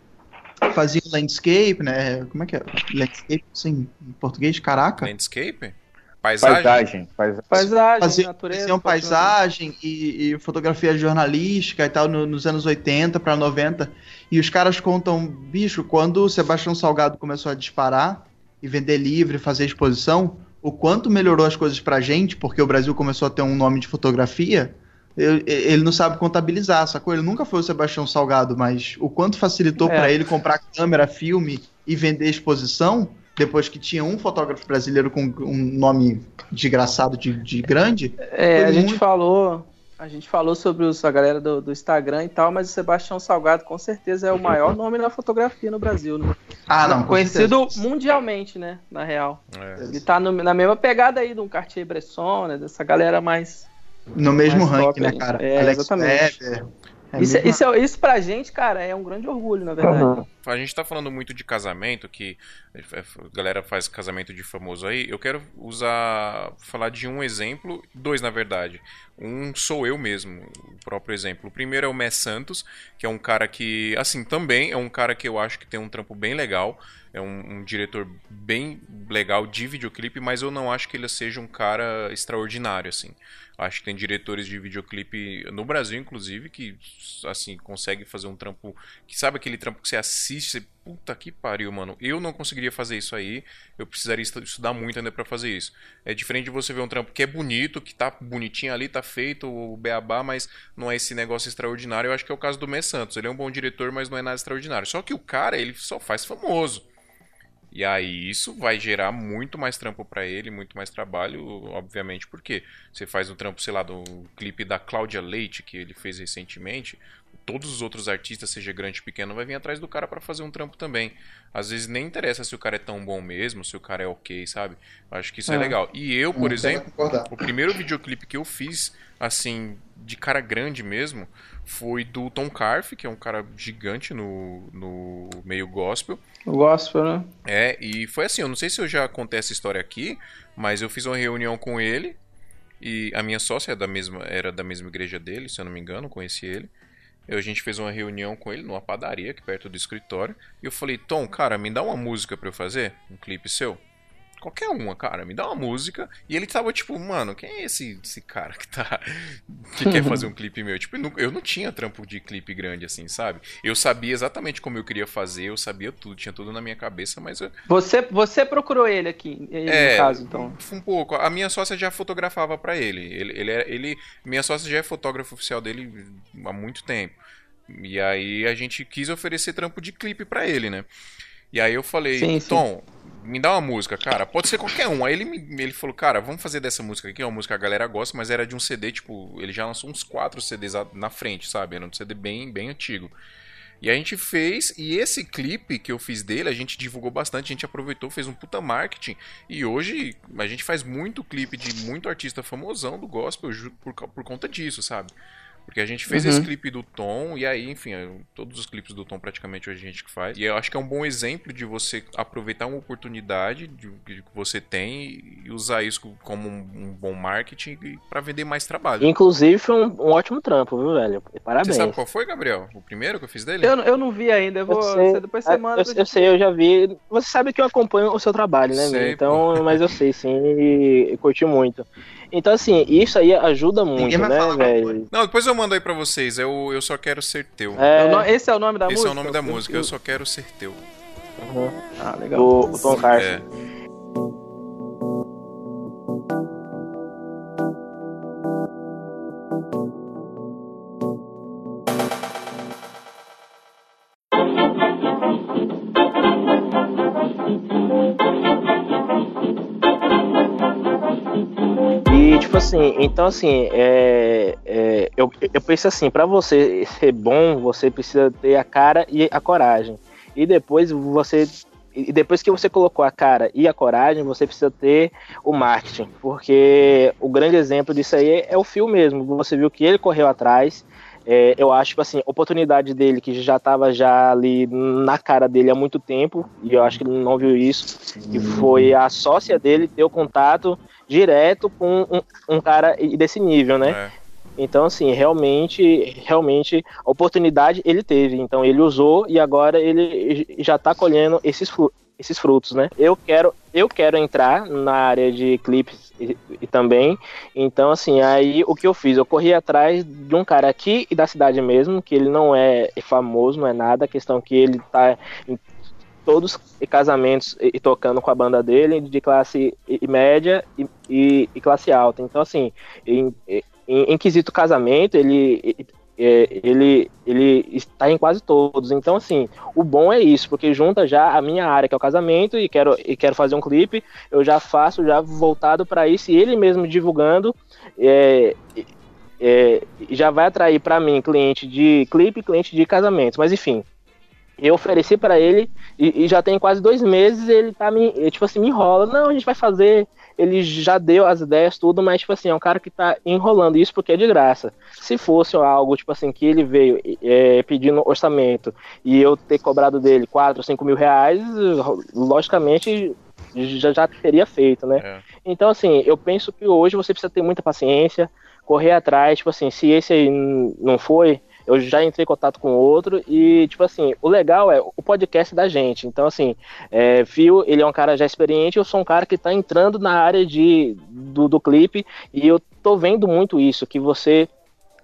faziam landscape, né? Como é que é? Landscape, assim, em português, caraca. Landscape? Paisagem? Paisagem. paisagem. Paisagem, Faziam, natureza. faziam paisagem. paisagem e, e fotografia jornalística e tal no- nos anos 80 para 90. E os caras contam, bicho, quando o Sebastião Salgado começou a disparar e vender livre, fazer exposição, o quanto melhorou as coisas pra gente, porque o Brasil começou a ter um nome de fotografia. eu- Ele não sabe contabilizar, sacou? Ele nunca foi o Sebastião Salgado, mas o quanto facilitou É. pra ele comprar câmera, filme e vender exposição, depois que tinha um fotógrafo brasileiro com um nome desgraçado de, de grande, É, a gente muito- falou. A gente falou sobre os, a galera do, do Instagram e tal, mas o Sebastião Salgado com certeza é o maior nome na fotografia no Brasil, né? Ah, não. Conhecido mundialmente, né? Na real. É. Ele tá no- na mesma pegada aí de um Cartier-Bresson, né? Dessa galera mais. No mesmo mais ranking, top né, cara? É, Alex exatamente. Weber. É isso, mesmo- isso, é- isso pra gente, cara, é um grande orgulho, na verdade. Aham. A gente tá falando muito de casamento, que a galera faz casamento de famoso aí. Eu quero usar, falar de um exemplo, dois na verdade. Um sou eu mesmo, o próprio exemplo. O primeiro é o Mess Santos, que é um cara que, assim, também é um cara que eu acho que tem um trampo bem legal. É um, um diretor bem legal de videoclipe, mas eu não acho que ele seja um cara extraordinário, assim. Acho que tem diretores de videoclipe no Brasil, inclusive, que assim consegue fazer um trampo que sabe aquele trampo que você assiste, você, puta que pariu, mano. Eu não conseguiria fazer isso aí. Eu precisaria estu- estudar muito ainda pra fazer isso. É diferente de você ver um trampo que é bonito, que tá bonitinho ali, tá feito o beabá, mas não é esse negócio extraordinário. Eu acho que é o caso do Mess Santos. Ele é um bom diretor, mas não é nada extraordinário. Só que o cara, ele só faz famoso. E aí isso vai gerar muito mais trampo pra ele, muito mais trabalho, obviamente, porque você faz um trampo, sei lá, do clipe da Cláudia Leite que ele fez recentemente, todos os outros artistas, seja grande ou pequeno, vai vir atrás do cara pra fazer um trampo também. Às vezes nem interessa se o cara é tão bom mesmo, se o cara é ok, sabe? Acho que isso é, É. legal. E eu, por Não, exemplo, o primeiro videoclipe que eu fiz, assim, de cara grande mesmo, foi do Tom Carf, que é um cara gigante no, no meio gospel. O gospel, né? É, e foi assim, eu não sei se eu já contei essa história aqui, mas eu fiz uma reunião com ele e a minha sócia é da mesma, era da mesma igreja dele, se eu não me engano, conheci ele. Eu, a gente fez uma reunião com ele numa padaria aqui perto do escritório e eu falei, Tom, cara, me dá uma música pra eu fazer, um clipe seu. Qualquer uma, cara, me dá uma música. E ele tava tipo, mano, quem é esse, esse cara que tá. que quer fazer um clipe meu? Tipo, eu não, tinha trampo de clipe grande assim, sabe? Eu sabia exatamente como eu queria fazer, eu sabia tudo, tinha tudo na minha cabeça, mas eu, Você, você procurou ele aqui, ele, É, no caso, então. um pouco. A minha sócia já fotografava pra ele. Ele, ele, é- ele. Minha sócia já é fotógrafo oficial dele há muito tempo. E aí a gente quis oferecer trampo de clipe pra ele, né? E aí eu falei, Sim, sim. Tom, me dá uma música, cara. Pode ser qualquer um. Aí ele, me, ele falou, cara, vamos fazer dessa música aqui, é uma música que a galera gosta, mas era de um CD, tipo, ele já lançou uns quatro CDs na frente, sabe? Era um CD bem, bem antigo. E a gente fez, e esse clipe que eu fiz dele, a gente divulgou bastante, a gente aproveitou, fez um puta marketing. E hoje a gente faz muito clipe de muito artista famosão do gospel por, por conta disso, sabe? Porque a gente fez Uhum. esse clipe do Tom, e aí, enfim, eu- todos os clipes do Tom praticamente hoje a gente que faz. E eu acho que é um bom exemplo de você aproveitar uma oportunidade de, que você tem e usar isso como um, um bom marketing pra vender mais trabalho. Inclusive foi um, um ótimo trampo, viu, velho? Parabéns. Você sabe qual foi, Gabriel? O primeiro que eu fiz dele? Eu, eu não vi ainda, eu vou. Eu sei. você- depois você Ah, manda. eu, eu sei, eu já vi. Você sabe que eu acompanho o seu trabalho, né, Sei, meu? Então, mas eu sei, sim, e, e curti muito. Então, assim, isso aí ajuda muito, né, velho? Não, depois eu mando aí pra vocês. Eu, eu só quero ser teu. É, Eu esse é o nome da Esse música? é o nome da Eu- música. Eu só quero ser teu. uhum. Ah, legal. do o Tom Carson. É. tipo assim, então, assim, é, é, eu, eu penso assim, pra você ser bom, você precisa ter a cara e a coragem. E depois você. E depois que você colocou a cara e a coragem, você precisa ter o marketing. Porque o grande exemplo disso aí é o Phil mesmo. Você viu que ele correu atrás. É, eu acho, tipo assim, oportunidade dele, que já estava já ali na cara dele há muito tempo, e eu acho que ele não viu isso, que foi a sócia dele ter o contato direto com um, um cara desse nível, né? É. Então, assim, realmente, realmente, a oportunidade ele teve. Então, ele usou e agora ele já está colhendo esses, fru- esses frutos, né? Eu quero, eu quero entrar na área de clipes e, e também. Então, assim, aí o que eu fiz? Eu corri atrás de um cara aqui e da cidade mesmo, que ele não é famoso, não é nada. A questão que ele tá em todos os casamentos e, e tocando com a banda dele, de classe e- e média e, e- e classe alta. Então, assim, em, em, em quesito casamento, ele, é, ele, ele está em quase todos. Então, assim, o bom é isso, porque junta já a minha área, que é o casamento, e quero, e quero fazer um clipe, eu já faço já voltado para isso, e ele mesmo divulgando, é, é, já vai atrair para mim cliente de clipe, cliente de casamento. Mas enfim, eu ofereci para ele e, e já tem quase dois meses ele tá me, tipo assim, me enrola. Não, a gente vai fazer. Ele já deu as ideias, tudo, mas, tipo assim, é um cara que tá enrolando isso porque é de graça. Se fosse algo, tipo assim, que ele veio é, pedindo orçamento e eu ter cobrado dele 4, 5 mil reais, logicamente já, já teria feito, né? É. Então, assim, eu penso que hoje você precisa ter muita paciência, correr atrás, tipo assim, se esse aí não foi, eu já entrei em contato com outro e, tipo assim, o legal é o podcast da gente. Então, assim, é, ele é um cara já experiente, eu sou um cara que tá entrando na área de, do, do clipe e eu tô vendo muito isso, que você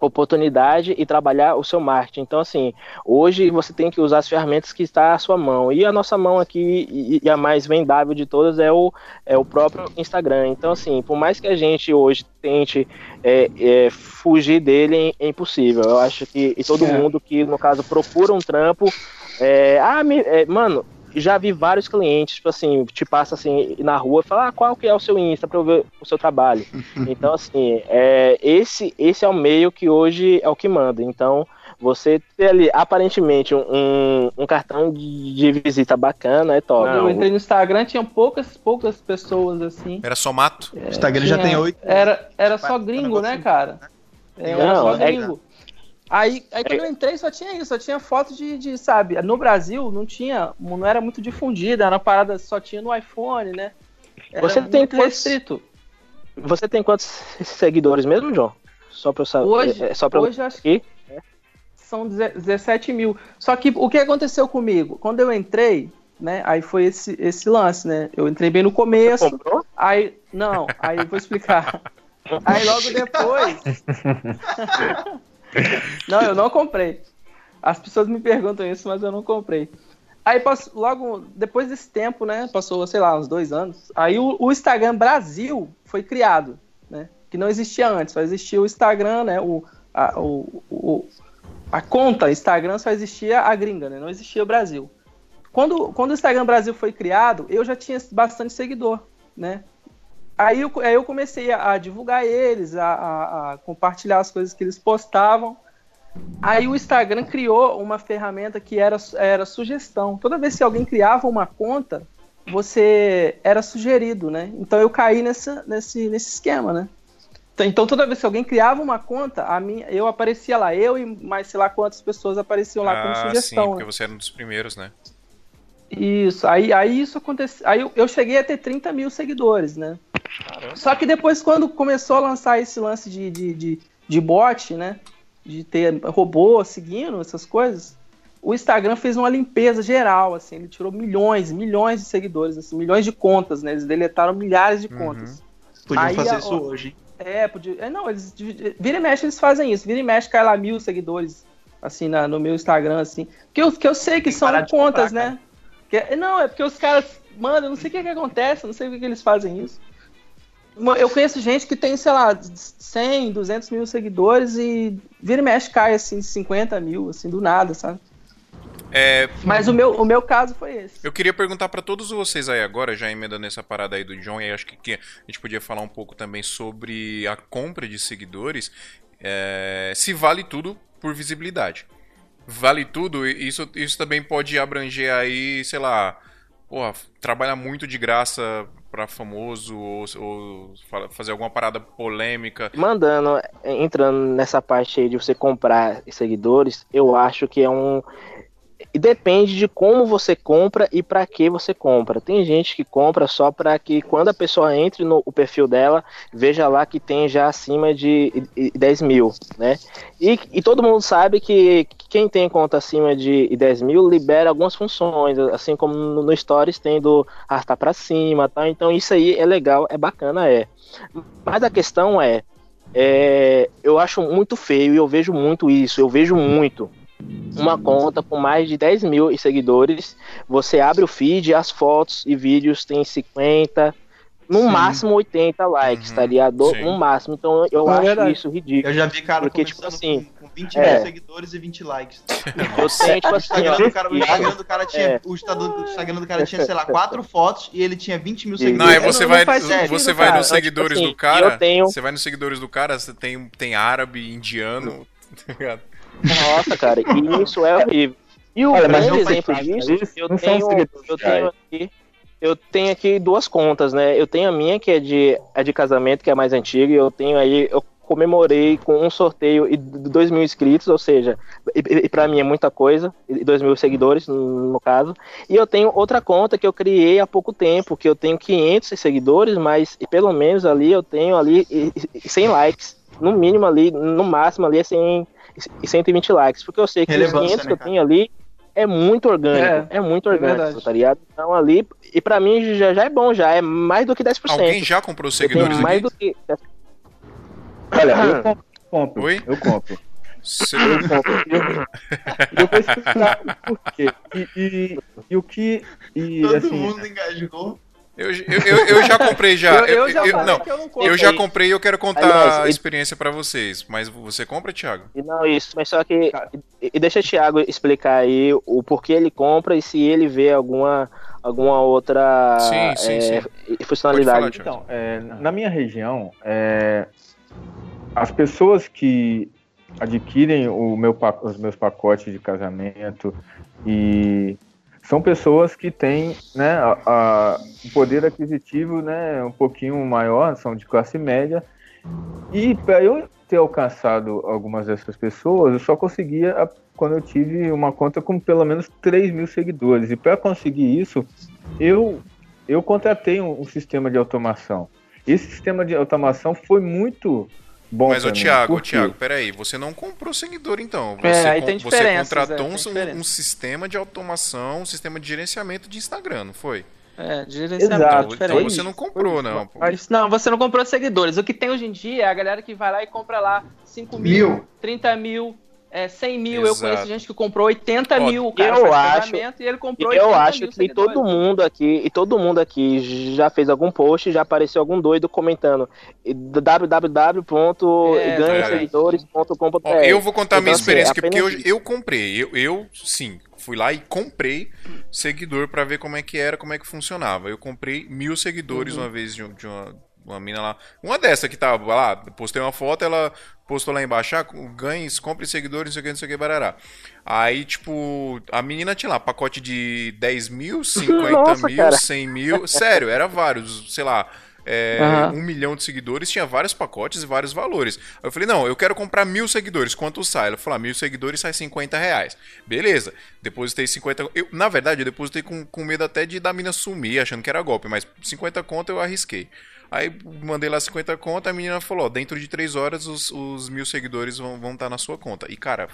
oportunidade e trabalhar o seu marketing. Então, assim, hoje você tem que usar as ferramentas que está à sua mão. E a nossa mão aqui, e, a mais vendável de todas, é o, é o próprio Instagram. Então, assim, por mais que a gente hoje tente é, é, fugir dele, é impossível. Eu acho que e todo mundo que, no caso, procura um trampo, é, ah, me- é, mano, já vi vários clientes, tipo assim, te passa assim na rua e fala, ah, qual que é o seu Insta para eu ver o seu trabalho. Então, assim, é, esse, esse é o meio que hoje é o que manda. Então, você ter ali, aparentemente, um, um cartão de, de visita bacana é top. eu entrei no Instagram, tinha poucas, poucas pessoas assim. Era só mato? O Instagram já Tinha- tem oito. Era, era só Vai- gringo, né, cara? É, Não, era só é- gringo. Aí, aí quando eu entrei só tinha isso, só tinha foto de, de, sabe, no Brasil não tinha, não era muito difundida, era uma parada só tinha no iPhone, né? Era Você tem muito quantos- restrito. Você tem quantos seguidores mesmo, John? Só pra eu saber. Hoje, é, só pra eu- hoje eu acho que são 17 mil. Só que o que aconteceu comigo? Quando eu entrei, né, aí foi esse, esse lance, né? Eu entrei bem no começo, comprou? Aí, não, aí eu vou explicar. Aí logo depois. não, eu não comprei. As pessoas me perguntam isso, mas eu não comprei. Aí passou, logo depois desse tempo, né? Passou, sei lá, uns dois anos. Aí o, o Instagram Brasil foi criado, né? Que não existia antes, só existia o Instagram, né? O, a, o, o- a conta Instagram só existia a gringa, né? Não existia o Brasil. Quando, quando o Instagram Brasil foi criado, eu já tinha bastante seguidor, né? Aí eu, aí eu comecei a, a divulgar eles, a, a- a compartilhar as coisas que eles postavam. Aí o Instagram criou uma ferramenta que era, era sugestão. Toda vez que alguém criava uma conta, você era sugerido, né? Então eu caí nessa, nesse, nesse esquema, né? Então- Então toda vez que alguém criava uma conta, a minha, eu aparecia lá, eu e mais sei lá quantas pessoas apareciam lá como ah, sim, sugestão. porque né? você era um dos primeiros, né? Isso, aí, aí isso aconteceu. Aí eu, eu cheguei a ter 30 mil seguidores, né? Só que depois, quando começou a lançar esse lance de, de, de, de bot, né? De ter robô seguindo essas coisas, o Instagram fez uma limpeza geral, assim, ele tirou milhões, milhões de seguidores, assim, milhões de contas, né? Eles deletaram milhares de contas. Podiam Aí, fazer ó, isso hoje, hein? É, podia. É, não, eles. Vira e mexe, eles fazem isso. Vira e mexe, cai lá mil seguidores, assim, na- no meu Instagram, assim. Que eu, que eu sei que são contas, comprar, né? Que- não, é porque os caras. Mano, eu não sei o que, que acontece, eu não sei por que que eles fazem isso. Eu conheço gente que tem, sei lá, 100, 200 mil seguidores e vira e mexe cai, assim, 50 mil, assim, do nada, sabe? É, Mas o meu, o meu caso foi esse. Eu queria perguntar pra todos vocês aí agora, já emendando essa parada aí do John, e acho que, que a gente podia falar um pouco também sobre a compra de seguidores, é, se vale tudo por visibilidade. Vale tudo, isso, isso também pode abranger aí, sei lá, porra, trabalha muito de graça pra famoso ou, ou fazer alguma parada polêmica. Mandando, entrando nessa parte aí de você comprar seguidores, eu acho que é um. E depende de como você compra e pra que você compra. Tem gente que compra só pra que quando a pessoa entre no perfil dela, veja lá que tem já acima de i- i- 10 mil, né? E, e todo mundo sabe que quem tem conta acima de 10 mil libera algumas funções, assim como no, Stories tem do arrastar pra cima, tá? Então isso aí é legal, é bacana, é. Mas a questão é, é, eu acho muito feio e eu vejo muito isso, eu vejo muito. Uma conta com mais de 10 mil seguidores, você abre o feed, as fotos e vídeos tem 50, no Sim. máximo 80 likes, Uhum, tá ligado? sim. No máximo, então eu É acho verdade. isso ridículo. Eu já vi cara Porque, tipo assim, com, com 20 é. mil seguidores e 20 likes. Eu tenho, tipo O assim, Instagram, ó, do cara, o Instagram do cara tinha. É. O Instagram, o Instagram do cara tinha, sei lá, quatro fotos e ele tinha 20 mil Não, Não, seguidores. aí você não vai, faz sentido, você vai cara. nos Então, seguidores tipo assim, do cara. eu tenho- Você vai nos seguidores do cara, você tem, tem árabe, indiano. tá ligado? Nossa, cara, e isso é horrível. E o Olha, grande exemplo disso, isso eu tenho, eu tenho aqui, eu tenho aqui duas contas, né? Eu tenho a minha que é de, é de casamento, que é mais antiga, e eu tenho aí, eu comemorei com um sorteio e 2 mil inscritos, ou seja, e, e pra mim é muita coisa, e 2 mil seguidores no, caso. E eu tenho outra conta que eu criei há pouco tempo, que eu tenho 500 seguidores, mas pelo menos ali eu tenho ali e- e 100 likes. No mínimo ali, no máximo ali é 100, e 120 likes, porque eu sei que os Relevância, 500 que né, eu cara? tenho ali é muito orgânico, é, muito orgânico, verdade. tá ligado? Então ali, e pra mim já, já é bom, já é mais do que 10%. Alguém já comprou eu seguidores mais do que Olha, eu compro. Oi? Eu compro. Você- Eu compro. E eu, eu vou explicar o porquê. E, e, e o que. E Todo assim. mundo engajou. Eu, eu, eu, eu já comprei já. Eu, eu já não, eu não compro. eu já comprei e eu quero contar Aliás, a experiência pra vocês. Mas você compra, Thiago? E Não, isso, mas só que. E deixa o Thiago explicar aí o porquê ele compra e se ele vê alguma, alguma outra Sim, sim, é, sim. funcionalidade. Falar, Então, é, na minha região, é, as pessoas que adquirem o meu, os meus pacotes de casamento e são pessoas que têm né, a- a- um poder aquisitivo né, um pouquinho maior, são de classe média. E para eu ter alcançado algumas dessas pessoas, eu só conseguia quando eu tive uma conta com pelo menos 3 mil seguidores. E para conseguir isso, eu, eu contratei um, um sistema de automação. Esse sistema de automação foi muito bom. Mas, ô mim. Thiago, ô? Thiago, peraí, você não comprou seguidor então. Você, É, aí tem você contratou é, um, um sistema de automação, um sistema de gerenciamento de Instagram, não foi? É, gerenciamento Exato. é então, diferente. então você não comprou, não. Mas- Não, você não comprou seguidores. O que tem hoje em dia é a galera que vai lá e compra lá 5 mil, Mil. 30 mil, é, 100 mil. Eu Exato. conheço gente que comprou 80 Ó, mil, o cara eu acho- e ele comprou Eu 80 acho mil que seguidores. todo mundo aqui, e todo mundo aqui já fez algum post, já apareceu algum doido comentando www.ganhaseguidores.com.br. Ó, eu vou contar a minha Então, assim, experiência aqui, porque eu, eu comprei. Eu, eu, sim, fui lá e comprei seguidor pra ver como é que era, como é que funcionava. Eu comprei mil Uhum. seguidores uma vez de, um- de uma, uma mina lá. Uma dessa que tava lá, postei uma foto, ela postou lá embaixo, ah, ganhe, compre seguidores, não sei o que, não sei o que, barará. Aí, tipo, a menina tinha lá pacote de 10 mil, 50 Nossa, mil, cara. 100 mil. Sério, era vários, sei lá. é, Aham. um milhão de seguidores, tinha vários pacotes e vários valores. Aí eu falei, não, eu quero comprar mil seguidores, quanto sai? Ela falou, ah, mil seguidores sai 50 reais. Beleza, depositei 50. Eu, na verdade, eu depositei com, com medo até de da mina sumir, achando que era golpe, mas 50 conto eu arrisquei. Aí mandei lá 50 conto, a menina falou, ó, dentro de 3 horas os, os mil seguidores vão estar vão tá na sua conta. E cara,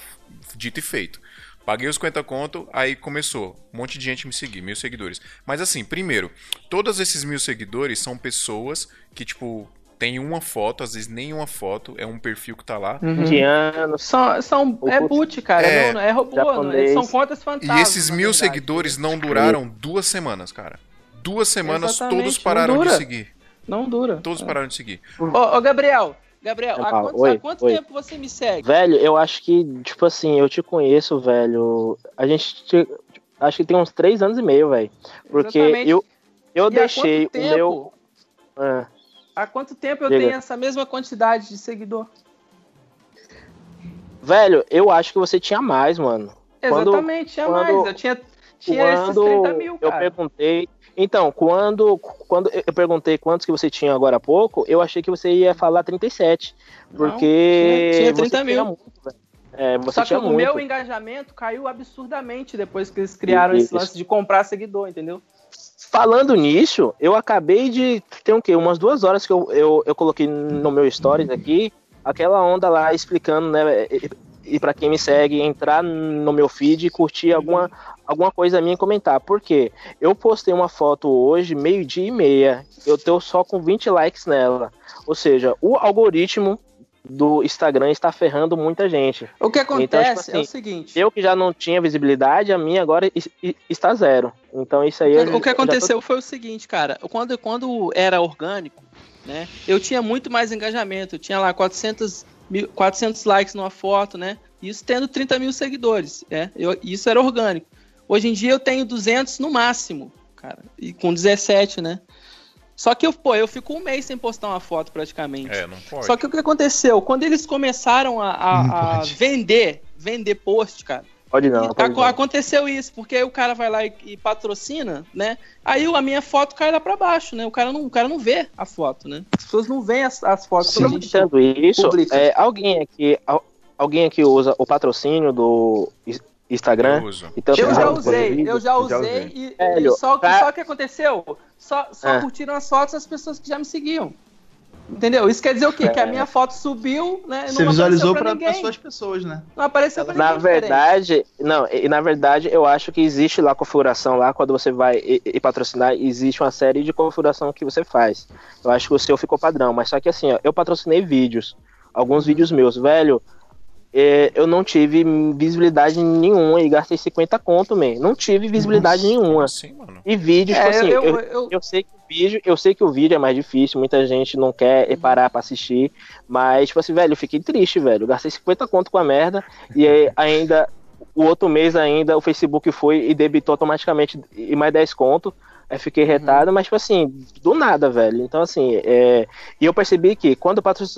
dito e feito. Paguei os 50 conto, aí começou. Um monte de gente me seguir, mil seguidores. Mas assim, primeiro, todos esses mil seguidores são pessoas que, tipo, tem uma foto, às vezes nem uma foto, é um perfil que tá lá. Uhum. Indianos. São, são, é boot, cara. É. não, é robô. Japonês. Não, são contas fantasmas. E esses mil verdade. seguidores não duraram duas semanas, cara. Duas semanas Exatamente, todos pararam de seguir. Não dura. Todos pararam de seguir. Ô, ô, Gabriel, Gabriel, há Ah, quanto, oi, há quanto oi. tempo você me segue? Velho, eu acho que, tipo assim, eu te conheço, velho. A gente. te- acho que tem uns três anos e meio, velho. Porque Exatamente. eu, eu E há deixei o tempo- meu. Ah, Há quanto tempo eu Diga. tenho essa mesma quantidade de seguidor? velho, eu acho que você tinha mais, mano. Quando- Exatamente, tinha quando- mais. Eu tinha, tinha esses quando 30 mil, eu cara. perguntei. Então, quando, quando eu perguntei quantos que você tinha agora há pouco, eu achei que você ia falar 37. Não, Porque. tinha- tinha você 30 mil. muito, velho. é, Só que tinha o muito. meu engajamento caiu absurdamente depois que eles criaram esse Isso. lance de comprar seguidor, entendeu? Falando nisso, eu acabei de. Tem o quê? Umas duas horas que eu, eu, eu coloquei no meu stories aqui, aquela onda lá explicando, né? E, e para quem me segue, entrar no meu feed e curtir alguma, alguma coisa minha comentar. Por quê? Eu postei uma foto hoje, meio-dia e meia. Eu tô só com 20 likes nela. Ou seja, o algoritmo do Instagram está ferrando muita gente. O que acontece tipo é o assim, seguinte: Eu que já não tinha visibilidade, a minha agora está zero. Então isso aí. o eu que, já tô- aconteceu foi o seguinte, cara. Quando, quando era orgânico, né? Eu tinha muito mais engajamento. Eu tinha lá 400, mil, 400 likes numa foto, né? Isso tendo 30 mil seguidores, né? Eu, isso era orgânico. Hoje em dia eu tenho 200 no máximo, cara. E com 17, né? Só que eu, pô, eu fico um mês sem postar uma foto praticamente. É, não pode. Só que o que aconteceu? Quando eles começaram a, a- a vender, vender post, cara, Pode não. pode aco- não. aconteceu isso, porque aí o cara vai lá e, e patrocina, né? Aí a minha foto cai lá pra baixo, né? O cara não, o cara não vê a foto, né? As pessoas não veem as, as fotos que a gente isso, é, alguém aqui, al- alguém aqui usa o patrocínio do Instagram? Eu uso. Então, Eu já usei, eu já Eu usei, já usei. e, Velho, e só, que- pra- só que aconteceu, só, só Ah. curtiram as fotos as pessoas que já me seguiam. Entendeu? Isso quer dizer o quê? Que a minha foto subiu, né? Você não visualizou apareceu pra para ninguém. suas pessoas, né? Não apareceu pra Na ninguém diferente. verdade, não, e na verdade eu acho que existe lá configuração lá, quando você vai e, e patrocinar, existe uma série de configuração que você faz. Eu acho que o seu ficou padrão, mas só que assim, ó, eu patrocinei vídeos, alguns vídeos meus, velho, é, eu não tive visibilidade nenhuma e gastei 50 conto, man. Não tive visibilidade nenhuma. Assim, mano. E vídeo, tipo É, assim, eu, eu, eu- eu sei que o vídeo, eu sei que o vídeo é mais difícil, muita gente não quer parar pra assistir, mas tipo assim, velho, eu fiquei triste, velho. Eu gastei 50 conto com a merda e aí ainda o outro mês ainda o Facebook foi e debitou automaticamente e mais 10 conto. Aí fiquei Uhum. retado, mas tipo assim, do nada, velho. Então assim, é... e eu percebi que quando eu, patroc...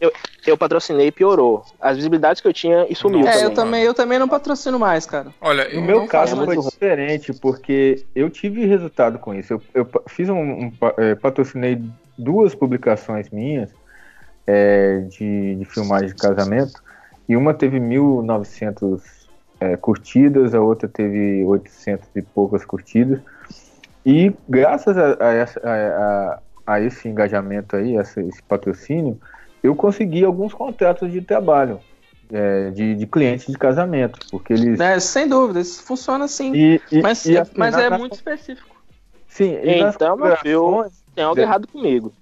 eu, eu patrocinei piorou. As visibilidades que eu tinha e sumiu é, eu também. eu também não patrocino mais, cara. Olha, No eu- meu não caso foi diferente, porque eu tive resultado com isso. Eu, eu fiz um, um é, patrocinei duas publicações minhas é, de, de filmagem de casamento, e uma teve 1.900 é, curtidas, a outra teve 800 e poucas curtidas. E graças a, a a- a- a esse engajamento aí, esse patrocínio, eu consegui alguns contratos de trabalho. é, de, de clientes de casamento, porque eles É, sem dúvida, isso funciona sim. e, e- mas e, é, assim, mas na- é na- muito específico. Sim, Então, meu filho, tem algo de- errado comigo.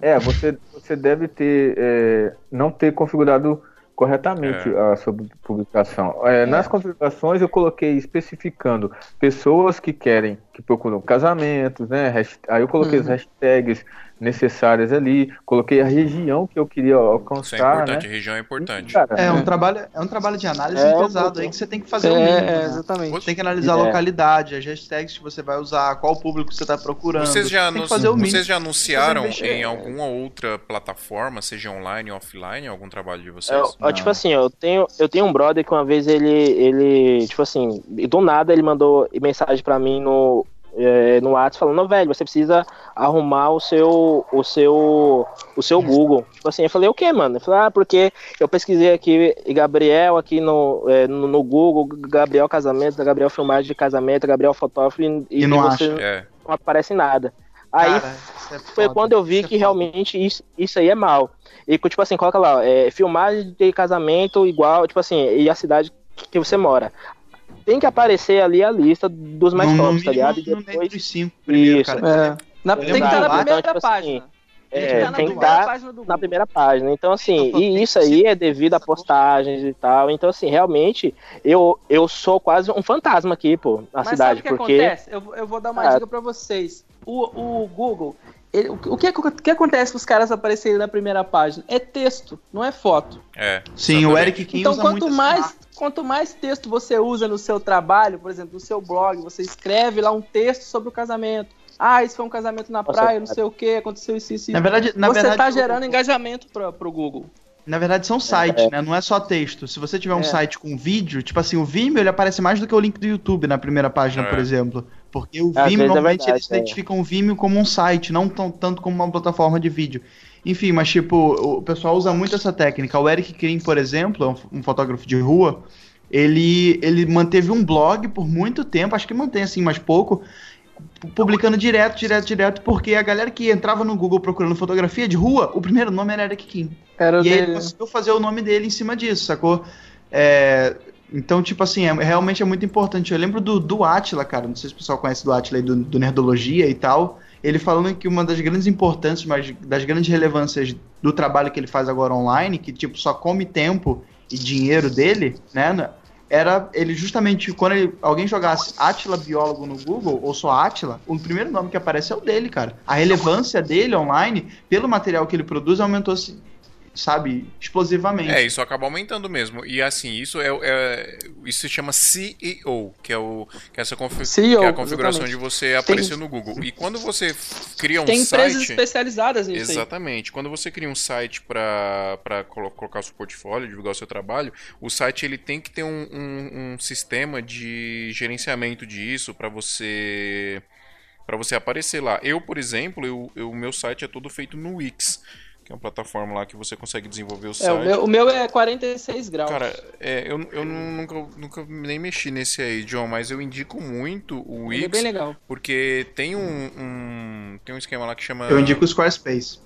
É, você, você deve ter é, não ter configurado corretamente a sua publicação. É, Nas configurações eu coloquei especificando pessoas que querem, que procuram casamentos, né? Aí eu coloquei as Uhum. hashtags necessárias ali, coloquei a região que eu queria isso é alcançar, importante, né? região é importante. Cara, É um É. trabalho, é um trabalho de análise É, pesado aí que você tem que fazer o mínimo. É, é, né? exatamente. Você tem que analisar a É. localidade, as hashtags que você vai usar, qual público você está procurando. Vocês já, tem que anun- fazer o mínimo. vocês já anunciaram em alguma outra plataforma, seja online ou offline, algum trabalho de vocês? eu, tipo assim, eu tenho, eu tenho um brother que uma vez ele, ele tipo assim, do nada ele mandou mensagem pra mim no, é, no WhatsApp falando, não, velho, você precisa arrumar o seu, o seu, o seu Google. Tipo assim, eu falei, o que, mano? Ele falou, ah, porque eu pesquisei aqui Gabriel aqui no, é, no, no Google, Gabriel casamento, Gabriel filmagem de casamento, Gabriel fotógrafo e, E não você acha. É, não aparece nada. Aí Cara, é foi quando eu vi isso é que foda. realmente isso, isso aí é mal. E tipo assim, coloca lá, é, filmagem de casamento igual, tipo assim, e a cidade que você mora. Tem que aparecer ali a lista dos mais no, no tops, tá ligado? E depois. dos cinco primeiro, Isso. cara. É. Na- tem que estar na Então, primeira tipo assim, página. É, tem que estar na primeira estar página do na primeira página. Então, assim, Então, e isso aí é devido a postagens e tal. Então, assim, realmente, eu, eu sou quase um fantasma aqui, pô, na Mas cidade. sabe o que porque. acontece? Eu, vou- eu vou dar uma Ah. dica pra vocês. O, o Google, ele- o, o que, o que acontece com os caras aparecerem na primeira página? É texto, não é foto. é. Sim, o. Eric Kim Então, usa quanto mais, quanto mais texto você usa no seu trabalho, por exemplo, no seu blog, você escreve lá um texto sobre o casamento. Ah, isso foi um casamento na Nossa, praia, não cara. sei o que, aconteceu isso, isso, Na isso. verdade, na você verdade, tá o- gerando engajamento pra, pro Google. Na verdade, são sites, né? Não é só texto. Se você tiver um É. site com vídeo, tipo assim, o Vimeo ele aparece mais do que o link do YouTube na primeira página, É. por exemplo. Porque o Vimeo, é normalmente, verdade, eles é. identificam o Vimeo como um site, não tão, tanto como uma plataforma de vídeo. Enfim, mas tipo, o pessoal usa muito essa técnica. O Eric Krim, por exemplo, é um, um fotógrafo de rua, ele, ele manteve um blog por muito tempo, acho que mantém assim, mas pouco, publicando direto, direto, direto, porque a galera que entrava no Google procurando fotografia de rua, o primeiro nome era Eric Kim. Era E aí ele dele. conseguiu fazer o nome dele em cima disso, sacou? É, então, tipo assim, é- realmente é muito importante. Eu lembro do, do Atila, cara, não sei se o pessoal conhece do Atila aí, do, do Nerdologia e tal. Ele falando que uma das grandes importâncias, mas das grandes relevâncias do trabalho que ele faz agora online, que tipo só come tempo e dinheiro dele, né? Era ele justamente quando ele- alguém jogasse Atila biólogo no Google ou só Atila, o primeiro nome que aparece é o dele, cara. A relevância dele online, pelo material que ele produz, aumentou sabe, explosivamente. É, isso acaba aumentando mesmo. E assim, isso é, é- isso se chama CEO, que é o que é essa confi- CEO, que é a configuração exatamente. de você aparecer no Google. E quando você cria um Tem empresas site, especializadas nisso aí. Exatamente. Quando você cria um site para colocar o seu portfólio, divulgar o seu trabalho, o site ele tem que ter um, um- um sistema de gerenciamento disso para você para você aparecer lá. Eu, por exemplo, o meu site é todo feito no Wix, que é uma plataforma lá que você consegue desenvolver o site. É, o, meu, o meu é 46 graus. Cara, é, eu, eu nu- nunca, nunca nem mexi nesse aí, John, mas eu indico muito o Ele é Wix, bem legal. porque tem um, um- tem um esquema lá que chama Eu indico o Squarespace.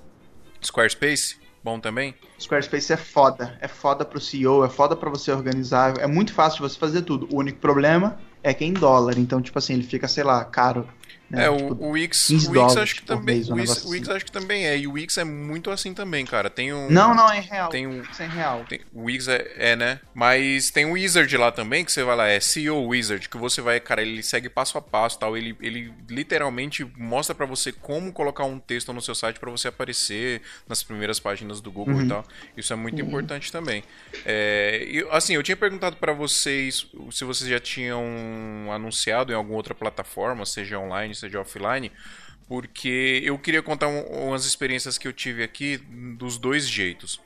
Squarespace, bom também. Squarespace é foda. É foda pro CEO, é foda pra você organizar. É muito fácil de você fazer tudo. O único problema é que é em dólar. Então, tipo assim, ele fica, sei lá, caro. Né? É, o, Tipo, o Wix, 15 o Wix acho que também, mês, um o Wix, o Wix assim. acho que também é, e o Wix é muito assim também, cara. Tem um Não, não, é em real. Tem um- é real. tem- o Wix é, é, né? Mas tem o Wizard lá também, que você vai lá, é CEO Wizard, que você vai, cara, ele segue passo a passo, tal, ele, ele literalmente mostra pra você como colocar um texto no seu site pra você aparecer nas primeiras páginas do Google e tal. Isso é muito importante também. É, assim, eu tinha perguntado pra vocês se vocês já tinham anunciado em alguma outra plataforma, seja online, seja offline, porque eu queria contar um- umas experiências que eu tive aqui dos dois jeitos.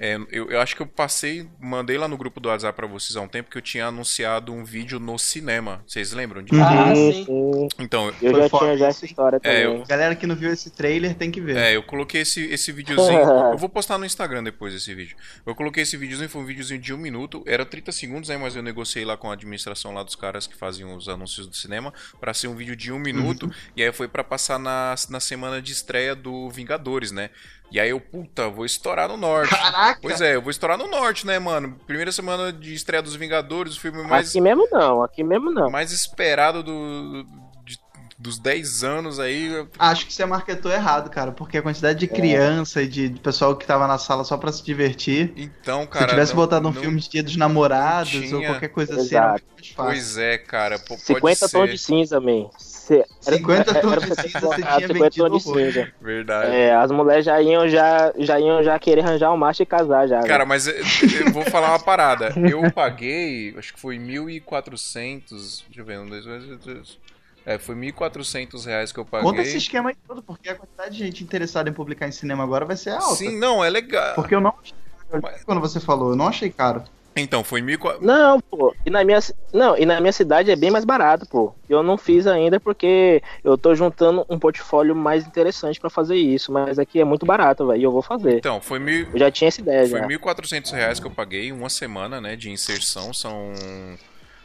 É, eu, eu acho que eu passei, mandei lá no grupo do WhatsApp pra vocês há um tempo que eu tinha anunciado um vídeo no cinema. Vocês lembram disso? Ah, Sim, sim. Então, Eu já tinha já essa história É, também. Galera que não viu esse trailer tem que ver. É, eu coloquei esse, esse videozinho. eu vou postar no Instagram depois esse vídeo. Eu coloquei esse videozinho, foi um videozinho de um minuto. Era 30 segundos, né? Mas eu negociei lá com a administração lá dos caras que faziam os anúncios do cinema pra ser um vídeo de um minuto. E aí foi pra passar na, na semana de estreia do Vingadores, né? E aí eu, puta, vou estourar no norte. Caraca! Pois é, eu vou estourar no norte, né, mano? Primeira semana de estreia dos Vingadores, o filme mais, Aqui mesmo não, aqui mesmo não. mais esperado do, de- dos 10 anos aí. Acho que você marketou errado, cara, porque a quantidade de É. criança e de de pessoal que tava na sala só pra se divertir. Então, Se cara. eu tivesse não- botado um não- filme de Dia dos Namorados ou qualquer coisa assim, Exato. era muito mais fácil. Pois é, cara. Pode 50 ser. tons de cinza, man. Cê- era- 50 era- tons era de cinza, você tinha 50 vendido tons de cinza. Verdade. É, as mulheres já iam já, já iam já querer arranjar um macho e casar já. Cara, né? mas eu, eu vou falar uma parada. Eu paguei, acho que foi 1.400. Deixa eu ver, um, dois, dois, dois. É, foi 1.400 reais que eu paguei. Conta esse esquema aí todo, porque a quantidade de gente interessada em publicar em cinema agora vai ser alta. Sim, não, é legal. Porque eu não achei caro. Quando você falou, eu não achei caro. Então, foi 1.400. Não, pô. E na minha, não, e na minha cidade é bem mais barato, pô. Eu não fiz ainda porque eu tô juntando um portfólio mais interessante pra fazer isso, mas aqui é muito barato, velho, e eu vou fazer. Então, foi mil. Eu já tinha essa ideia Foi já. 1.400 reais que eu paguei, uma semana, né, de inserção, são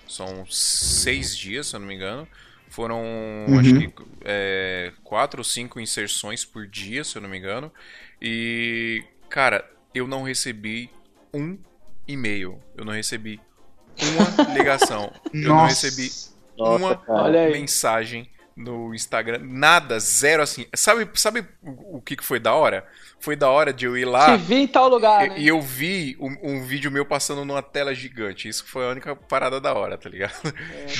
são seis dias, se eu não me engano. Foram, Uhum. acho que, é, quatro ou cinco inserções por dia, se eu não me engano. E, cara, eu não recebi um e-mail, eu não recebi uma ligação, eu não recebi Nossa, uma cara. Mensagem no Instagram, nada, zero assim. Sabe, sabe o, o que que foi da hora? Foi da hora de eu ir lá Te vi em tal lugar, né? e, e eu vi um, um vídeo meu passando numa tela gigante. Isso foi a única parada da hora, tá ligado?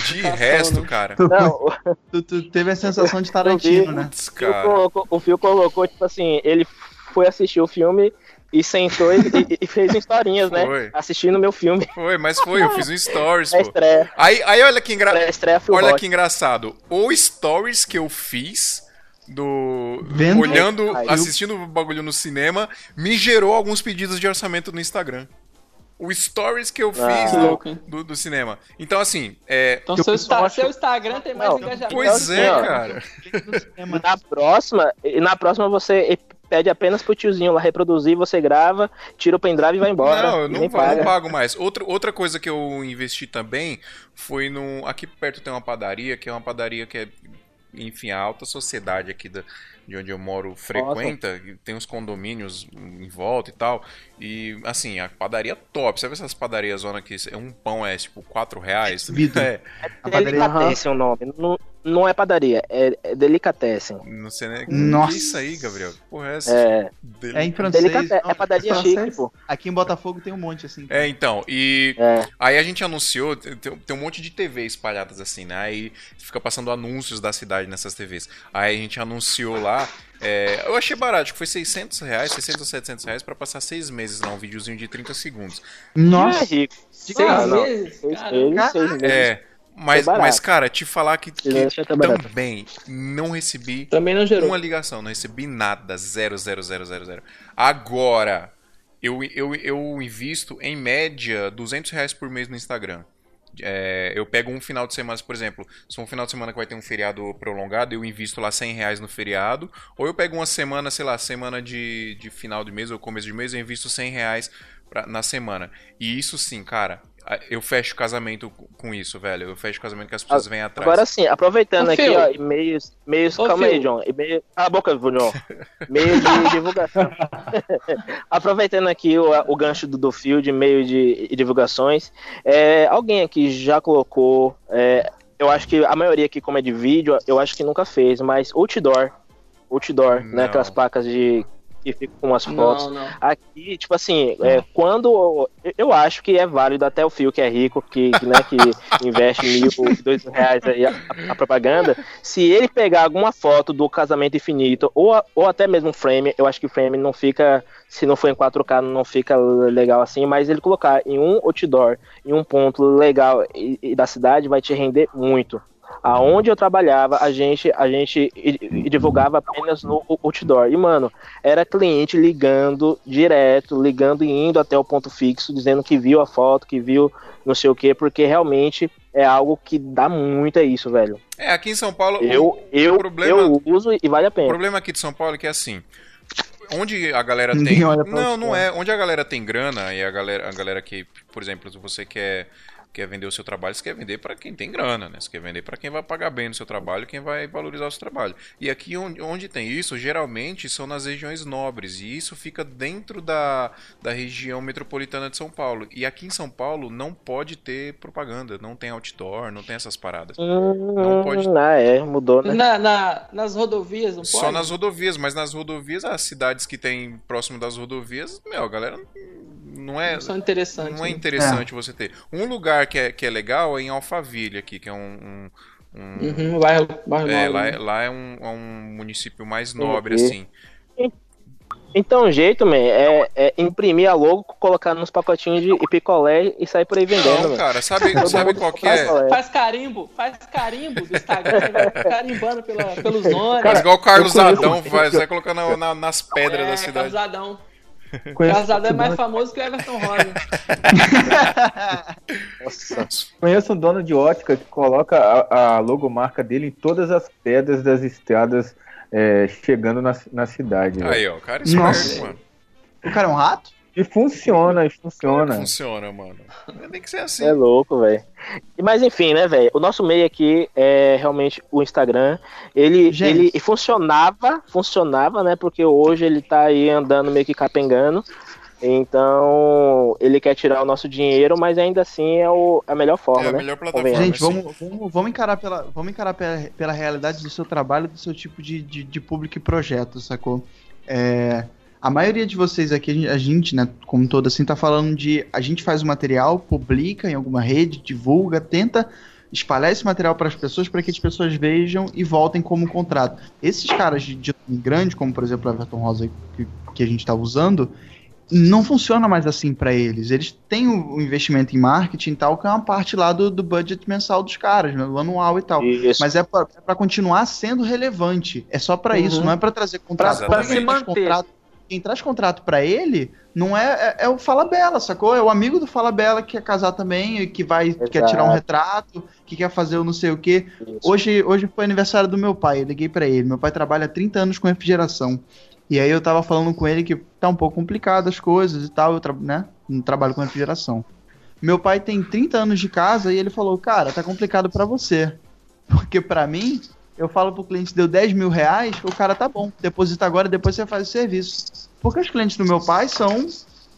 De passando. resto, cara. Não, Tu, tu teve a sensação de Tarantino, né? Putz, cara. o Phil colocou, tipo assim, ele foi assistir o filme e sentou e, e- e fez historinhas, né? Foi. Assistindo meu filme. Foi, mas foi, eu fiz um stories, É pô. estreia. Aí, aí olha que engra... Estreia Phil Olha Rock. que engraçado. O stories que eu fiz do Vendo? olhando, assistindo o bagulho no cinema, me gerou alguns pedidos de orçamento no Instagram. O stories que eu fiz Ah. Que do, louco, do, do cinema. Então, assim, é. Então Eu seu, acha- seu Instagram tem mais Não, engajamento. Pois é, ó. cara. Na próxima, e na próxima você pede apenas pro tiozinho lá reproduzir, você grava, tira o pendrive e vai embora. Não, eu não, va- não paga. pago mais. Outra, outra coisa que eu investi também foi no. Aqui perto tem uma padaria, que é uma padaria que é, enfim, a alta sociedade aqui da, de onde eu moro frequenta. e Tem uns condomínios em volta e tal. E, assim, a padaria top. Sabe essas padarias zona que é um pão é tipo 4 reais? Vitor. É, A padaria- Delicatessen o nome. Não, não é padaria, é, é Delicatessen. não sei nem. Nossa. Que isso aí, Gabriel? Que porra é essa? É, É em francês. É padaria francês? chique, pô. Aqui em Botafogo tem um monte, assim. É, então, e É. aí a gente anunciou, tem, tem um monte de TV espalhadas assim, né? Aí fica passando anúncios da cidade nessas TVs. Aí a gente anunciou lá, é, eu achei barato, acho que foi 600 reais, 600 ou 700 reais pra passar seis meses lá, um videozinho de 30 segundos. Nossa, É rico. Seis Ah, não. meses? Seis Cara, meses, seis meses. É, mas, mas cara, te falar que, que tá também não recebi Também não gerou. uma ligação, não recebi nada, zero, zero, zero, zero, zero. Agora, eu, eu, eu invisto em média 200 reais por mês no Instagram. É, eu pego um final de semana, por exemplo, se for um final de semana que vai ter um feriado prolongado, eu invisto lá 100 reais no feriado. Ou eu pego uma semana, sei lá, semana de, de final de mês ou começo de mês, eu invisto 100 reais pra- na semana. E isso sim, cara, eu fecho casamento com- isso, velho. Eu fecho casamento que as pessoas vêm atrás. Agora sim, aproveitando Ô, aqui, Phil. ó, e-mails, e-mails, Ô, calma aí. John, e-mail, cala a boca, John, meio de divulgação. aproveitando aqui o, o gancho do, do Phil de meio de, de divulgações, é, alguém aqui já colocou, é, eu acho que a maioria aqui, como é de vídeo, eu acho que nunca fez, mas outdoor, outdoor, Não. né, aquelas placas de que ficam com as fotos. Não, não. Aqui, tipo assim, é, quando. eu- acho que é válido até o Fio, que é rico, que, que, né, que investe mil, dois mil reais aí a, a propaganda. Se ele pegar alguma foto do casamento infinito, ou, ou até mesmo frame, eu acho que frame não fica. Se não for em 4K, não fica legal assim, mas ele colocar em um outdoor, em um ponto legal e, e da cidade, vai te render muito. Aonde eu trabalhava, a gente, a gente divulgava apenas no outdoor. E, mano, era cliente ligando direto, ligando e indo até o ponto fixo, dizendo que viu a foto, que viu não sei o que, porque realmente é algo que dá muito é isso, velho. É, aqui em São Paulo. o- Eu, eu, problema- eu uso e vale a O pena. problema aqui de São Paulo é que é assim. Onde a galera tem. Não, não é. Onde a galera tem grana e a galera, a galera que, por exemplo, se você quer, quer vender o seu trabalho, você quer vender pra quem tem grana, né? Você quer vender pra quem vai pagar bem no seu trabalho, quem vai valorizar o seu trabalho. E aqui onde, onde tem isso, geralmente são nas regiões nobres. E isso fica dentro da, da região metropolitana de São Paulo. E aqui em São Paulo não pode ter propaganda, não tem outdoor, não tem essas paradas. Hum, pode- Ah, é, mudou, né? Na, na- nas rodovias, não Só pode? nas rodovias, mas nas rodovias, as cidades que tem próximo das rodovias, meu, a galera não é, Não são interessantes. não é né? interessante você ter. Um lugar que é, que é legal é em Alphaville aqui, que é um. um- um- Uhum, bairro, bairro é, nobre, lá, né? é- lá é um, é um município mais nobre, Ok. assim. Então, o jeito, man, é, é imprimir a logo, colocar nos pacotinhos de picolé e sair por aí vendendo, Não, cara, sabe, sabe qual que faz é? picolé. Faz carimbo, faz carimbo do Instagram, vai carimbando pela, pelos ônibus. Faz igual o Carlos Adão faz, vai colocando na- nas pedras é, da cidade. Casadão. Conheço, Casadão é mais famoso que o Everton Rosa. Nossa. conheço um dono de ótica que coloca a, a logomarca dele em todas as pedras das estradas é, chegando na, na cidade. velho. Aí, ó, o cara é esperto, mano. O cara é um rato? E funciona, e funciona. Funciona, mano. Tem que ser assim. É louco, velho. Mas enfim, né, velho? O nosso meio aqui é realmente o Instagram. Ele, Gente. ele funcionava, funcionava, né? Porque hoje ele tá aí andando meio que capengando. Então, ele quer tirar o nosso dinheiro, mas ainda assim é o, a melhor forma, É a né? melhor plataforma. Gente, assim. vamos, vamos, vamos encarar, pela, vamos encarar pela, pela realidade do seu trabalho, do seu tipo de, de, de público e projeto, sacou? É, a maioria de vocês aqui, a gente, né, como todo assim, tá falando de a gente faz o material, publica em alguma rede, divulga, tenta espalhar esse material para as pessoas para que as pessoas vejam e voltem como contrato. Esses caras de, de grande, como por exemplo o Everton Rosa que, que a gente tá usando, não funciona mais assim para eles. Eles têm o o investimento em marketing e tal, que é uma parte lá do, do budget mensal dos caras, né, do anual e tal. Isso. Mas é pra, é continuar sendo relevante. É só isso, Uhum. não é pra trazer contrato. Quem se manter. contrato- Quem traz contrato pra ele não é, é, é o Fala Bela, sacou? É o amigo do Fala Bela que quer casar também, e que vai quer tirar um Exato. retrato, que quer fazer o não sei o quê. Isso. Hoje, hoje foi aniversário do meu pai, eu liguei pra ele. Meu pai trabalha há 30 anos com refrigeração. E aí eu tava falando com ele que tá um pouco complicado as coisas e tal, eu tra né? Não trabalho com refrigeração. Meu pai tem 30 anos de casa e ele falou, cara, tá complicado pra você. Porque pra mim, eu falo pro cliente, deu 10 mil reais, o cara tá bom, deposita agora e depois você faz o serviço. Porque os clientes do meu pai são,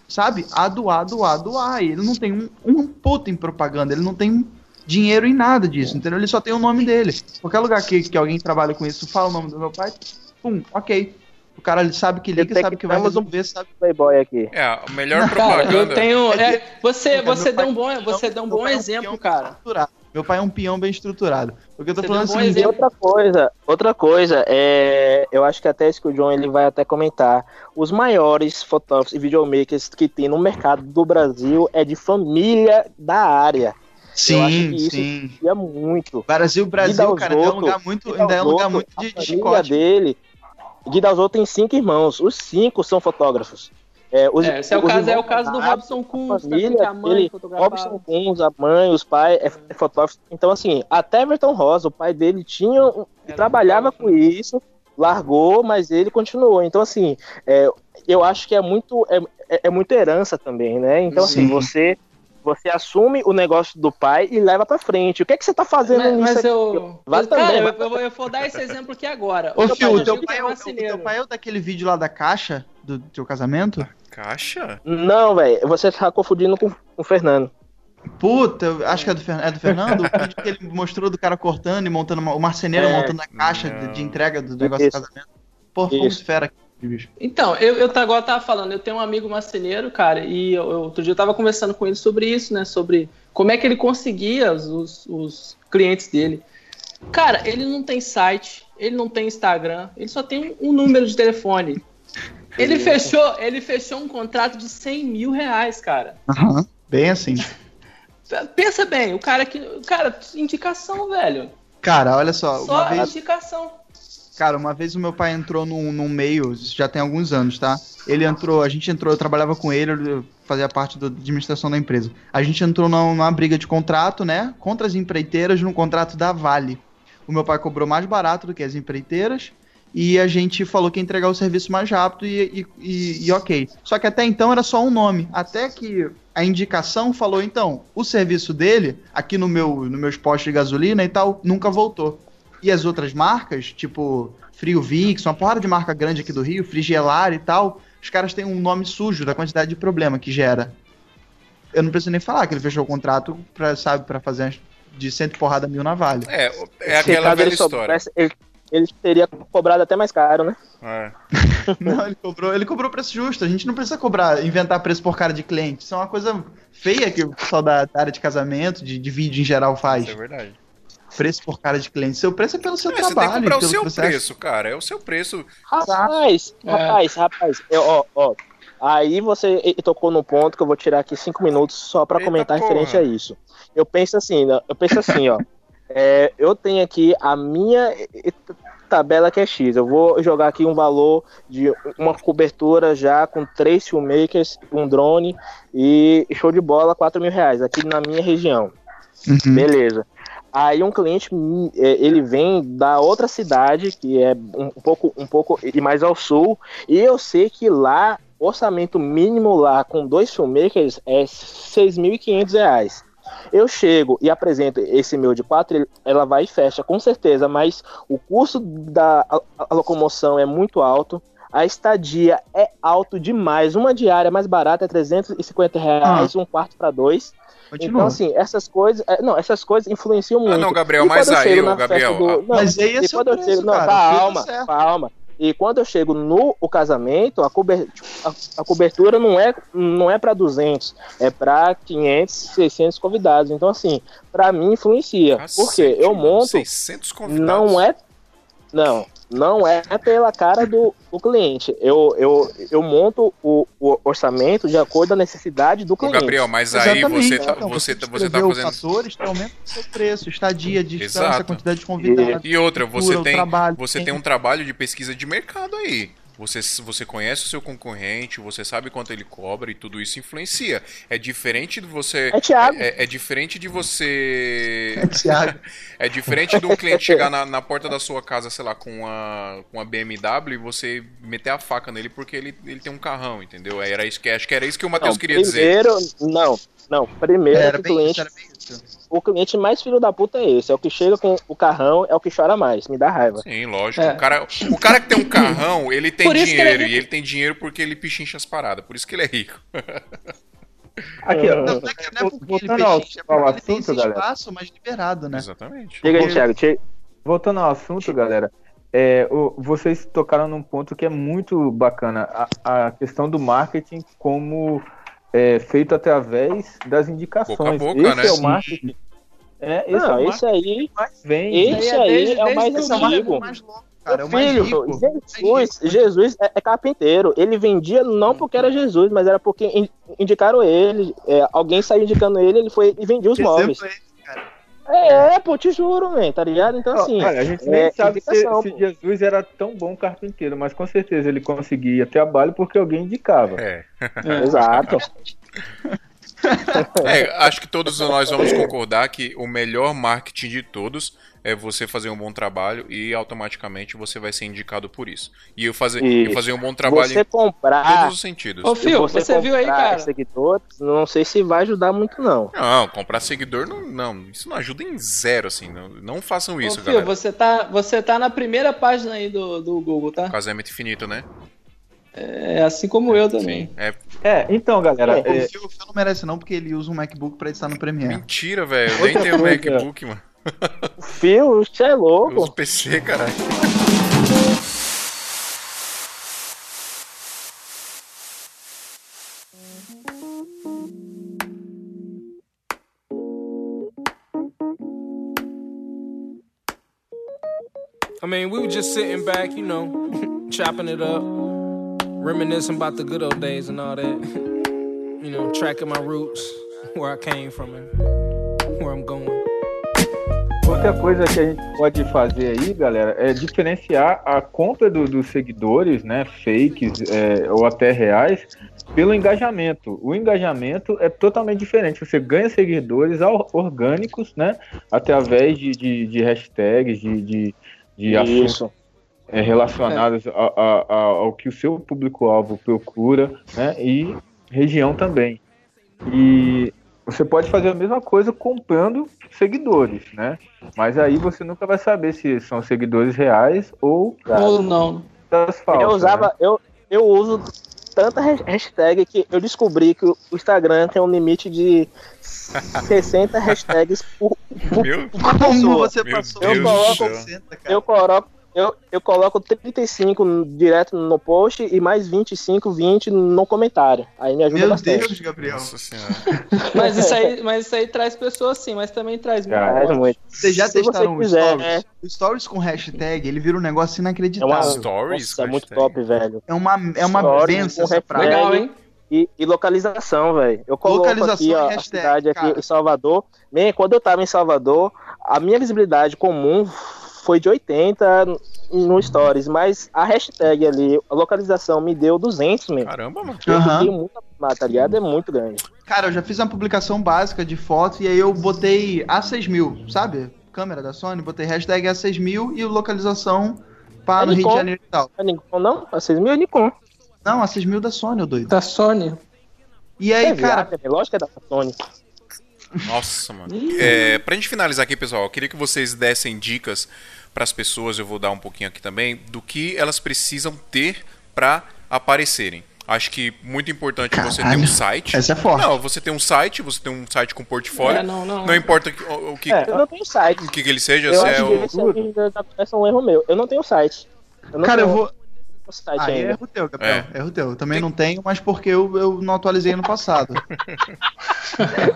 sabe, a doar, doar, doar. E ele não tem um, um puto em propaganda, ele não tem dinheiro em nada disso, entendeu? Ele só tem o nome dele. Qualquer lugar que, que alguém trabalha com isso, fala o nome do meu pai, pum, ok. O cara ele sabe que liga, sabe que vai um resolver, sabe. Playboy aqui. É, a melhor Cara, eu propaganda. tenho. é, você É, você deu um bom, é você deu um bom é exemplo, cara. Meu pai é um peão bem estruturado. Porque eu tô Você falando deu um assim, exemplo. Outra coisa, outra coisa, é, eu acho que até isso que o John ele vai até comentar. Os maiores fotógrafos e videomakers que tem no mercado do Brasil é de família da área. Sim, sim. É muito. Brasil, Brasil, cara, ainda é um lugar muito, ainda é um lugar muito de, de a família chicote. dele. Gui Dalzotto tem cinco irmãos, os cinco são fotógrafos. É, os, É, esse é o caso, é o caso do Robson a Kunz, família, que a mãe ele, fotografava. Robson Kunz, a mãe, os pais, é, é fotógrafo. Então, assim, até Everton Rosa, o pai dele tinha, Era trabalhava com isso, largou, mas ele continuou. Então, assim, é, eu acho que é muito, é, é, é muita herança também, né? Então, assim, Sim. você, você assume o negócio do pai e leva pra frente. O que, é que você tá fazendo Mas, nisso mas eu. Vai mas, cara, também, eu, vai eu vou- eu vou dar esse exemplo aqui agora. Ô, Meu Fio, pai o teu pai, é é o, o teu pai é o daquele vídeo lá da caixa do teu casamento? Caixa? Não, velho, você tá confundindo com, com o Fernando. Puta, eu acho que é do, Fer- é do Fernando? o vídeo que ele mostrou do cara cortando e montando uma- o marceneiro É, montando a caixa de, de entrega do negócio Isso. do casamento. Pô, foi fera aqui, bicho. Então, eu, eu agora tava falando, eu tenho um amigo marceneiro, cara, e eu, eu- outro dia eu tava conversando com ele sobre isso, né? Sobre como é que ele conseguia os, os, os clientes dele. Cara, ele não tem site, ele não tem Instagram, ele só tem um número de telefone. Ele fechou, ele fechou um contrato de 100 mil reais, cara. Aham. Bem assim. Pensa bem, o cara que. Cara, indicação, velho. Cara, olha só, Só vez, indicação. cara, uma vez o meu pai entrou num, num meio, isso já tem alguns anos, tá? Ele entrou, a gente entrou, eu trabalhava com ele, eu fazia parte da administração da empresa. A gente entrou numa, numa briga de contrato, né? Contra as empreiteiras no contrato da Vale. O meu pai cobrou mais barato do que as empreiteiras e a gente falou que ia entregar o serviço mais rápido e, e- e- e ok. Só que até então era só um nome. Até que a indicação falou, então, o serviço dele, aqui no meu, no meus postos de gasolina e tal, nunca voltou. E as outras marcas, tipo Frio Vix, uma porrada de marca grande aqui do Rio, Frigelar e tal, os caras têm um nome sujo da quantidade de problema que gera. Eu não preciso nem falar que ele fechou o contrato pra, sabe, pra fazer de cento porrada mil na Vale. É, é aquela velha história. soubesse, ele, ele teria cobrado até mais caro, né? É. Não, ele cobrou, ele cobrou preço justo. A gente não precisa cobrar, inventar preço por cara de cliente. Isso é uma coisa feia que o pessoal da, da área de casamento, de, de vídeo em geral faz. Isso é verdade. Preço por cara de cliente. Seu preço é pelo seu É, você tem que trabalho, comprar o pelo seu que você acha. preço, cara. É o seu preço. Rapaz, É. rapaz, rapaz, eu- ó, ó. Aí você tocou num ponto que eu vou tirar aqui cinco minutos só pra Eita comentar porra. referente a isso. Eu penso assim, né, eu penso assim, ó. é, eu tenho aqui a minha tabela que é X. Eu vou jogar aqui um valor de uma cobertura já com três filmmakers, um drone e show de bola, 4 mil reais aqui na minha região. Uhum. Beleza. Aí um cliente, é, ele vem da outra cidade, que é um pouco, um pouco e mais ao sul, e eu sei que lá, orçamento mínimo lá com dois filmmakers é 6.500 reais. Eu chego e apresento esse meu de quatro, ele- ela vai e fecha, com certeza, mas o custo da a- a locomoção é muito alto, a estadia é alto demais, uma diária mais barata é 350 reais, um quarto para dois. Continua. Então, assim, essas coisas. é, não, essas coisas influenciam muito. Ah, não, Gabriel, mas aí, ô, Gabriel. do- não, Mas aí é seu eu preço, chego. Não, cara. Calma, calma. E quando eu chego no o casamento, a, cober- a, a cobertura não é, não é para 200, é para 500, 600 convidados. Então, assim, para mim influencia. Cacete, porque eu monto. 600 convidados. Não é. Não. Não é pela cara do, do cliente. Eu, eu, eu monto o, o orçamento de acordo com a necessidade do Ô, cliente. Gabriel, mas aí Exatamente. você tá, Então, você, tá- você tá fazendo. fatores que aumentam o seu preço, estadia, distância, Exato. quantidade de convidados. E outra, você cultura, tem, trabalho, você tem um trabalho de pesquisa de mercado aí. Você, você conhece o seu concorrente, você sabe quanto ele cobra e tudo isso influencia. É diferente de você. É Thiago. É, é diferente de você. Thiago. É diferente de um cliente chegar na, na porta da sua casa, sei lá, com a, com a BMW e você meter a faca nele porque ele, ele tem um carrão, entendeu? Era isso que, acho que era isso que o Matheus Não, queria dizer. primeiro, não, não. Primeiro Era que o bem cliente, isso, era bem isso. O cliente mais filho da puta é esse. É o que chega com o carrão, é o que chora mais. Me dá raiva. Sim, lógico. É. O, cara, o cara que tem um carrão, ele tem dinheiro. ele é E ele tem dinheiro porque ele pichincha as paradas. Por isso que ele é rico. Aqui, ó. Não, não é, que- não é porque ele Voltando pechincha, é ao porque ele tem assunto, esse galera. espaço mais liberado, né? Exatamente. Chega aí, Thiago. Chega. Voltando ao assunto, galera, é, o- vocês tocaram num ponto que é muito bacana, a, a questão do marketing como é, feito através das indicações. Boca a boca, esse né? é o marketing. É, esse é Não, o esse aí. vem. Esse aí é o mais esse é o antigo. mais louco, cara. É o mais rico. Jesus, Jesus é, é carpinteiro. Ele vendia não porque era Jesus, mas era porque in- indicaram ele. é, alguém saiu indicando ele, ele foi e vendia os móveis. É. É, pô, te juro, man, tá ligado? Então, assim. Olha, a gente é nem sabe se, se. Jesus era tão bom carpinteiro, mas com certeza ele conseguia trabalho porque alguém indicava. É. Exato. É, acho que todos nós vamos concordar que o melhor marketing de todos é você fazer um bom trabalho e automaticamente você vai ser indicado por isso. E eu fazer, eu fazer um bom trabalho Você em comprar. todos os sentidos. Ô, Fio, você, você viu aí, cara? seguidores, não sei se vai ajudar muito, não. Não, comprar seguidor não, não, isso não ajuda em zero, assim. Não, não façam Ô, isso, Fio, galera. você tá, você tá na primeira página aí do, do Google, tá? Casamento infinito, né? É assim como eu também. Sim. É É, então, galera, O é, Phil, o Phil não merece não, porque ele usa um MacBook pra estar no Premiere. mentira, velho. Eu nem tenho coisa. MacBook, mano. Fio, você é Eu louco. uso PC, caralho. I mean, we were just sitting back, you know, chopping it up, reminiscing about the good old days and all that. you know, tracking my roots, where I came from and where I'm going. Outra coisa que a gente pode fazer aí, galera, é diferenciar a compra do- dos seguidores, né, fakes é, ou até reais, pelo engajamento. O engajamento é totalmente diferente. Você ganha seguidores orgânicos, né, através de, de, de hashtags, de, de, de assuntos É, relacionados a- a- a- ao que o seu público-alvo procura, né? E região também. E você pode fazer a mesma coisa comprando seguidores, né? Mas aí você nunca vai saber se são seguidores reais ou Ou não. das falsas. eu usava, né? eu, eu uso tanta has- hashtag que eu descobri que o Instagram tem um limite de 60 hashtags por, por, Meu, por Como pessoa. você Meu passou Deus do coloco céu. 60, cara. Eu coloco, eu, eu coloco 35 no- direto no post e mais 25, 20 no comentário. Aí me ajuda Meu bastante. Deus, Gabriel. nossa senhora. Mas isso aí, mas isso aí traz pessoas sim, mas também traz Cara, muito. Vocês já Se você testaram o quiser, Stories? é. O Stories com hashtag, ele vira um negócio É uma, inacreditável. Stories, Nossa, é muito hashtag. top, velho. É uma, é uma Stories benção essa. Legal, hein? E, e localização, velho. Eu coloco Localização aqui, ó, a hashtag, cidade aqui cara. em Salvador. Man, quando eu tava em Salvador, a minha visibilidade comum foi de 80 no Stories, mas a hashtag ali, a localização me deu 200, man. Caramba, mano. Eu fiquei muito tá ligado? É muito grande. Cara, eu já fiz uma publicação básica de foto e aí eu botei A6000, sabe? Câmera da Sony, botei hashtag A6000 e localização para É no Rio de. Janeiro e tal. A Nikon não? A 6 mil é Nikon. Não, A6000 da Sony, ô doido. Da Sony. E aí, é cara, viagem, é lógico que é da Sony. Nossa, mano. É, pra gente finalizar aqui, pessoal, eu queria que vocês dessem dicas pras pessoas, eu vou dar um pouquinho aqui também, do que elas precisam ter pra aparecerem. Acho que muito importante você ter um Caralho, site. essa é forte. Não, você tem um site, você tem um site com portfólio. É, não, não. Não importa que- o, o que, É, Eu não tenho site. o que, que ele seja, Eu se é acho o. que esse aí já começa um erro meu. Eu não tenho site. Eu não cara, eu tenho- vou site Ah, é ainda. erro teu, Gabriel. Erro teu. Eu também não tenho, mas porque eu, eu não atualizei no passado.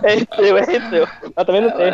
É teu, é teu. Eu também não tenho.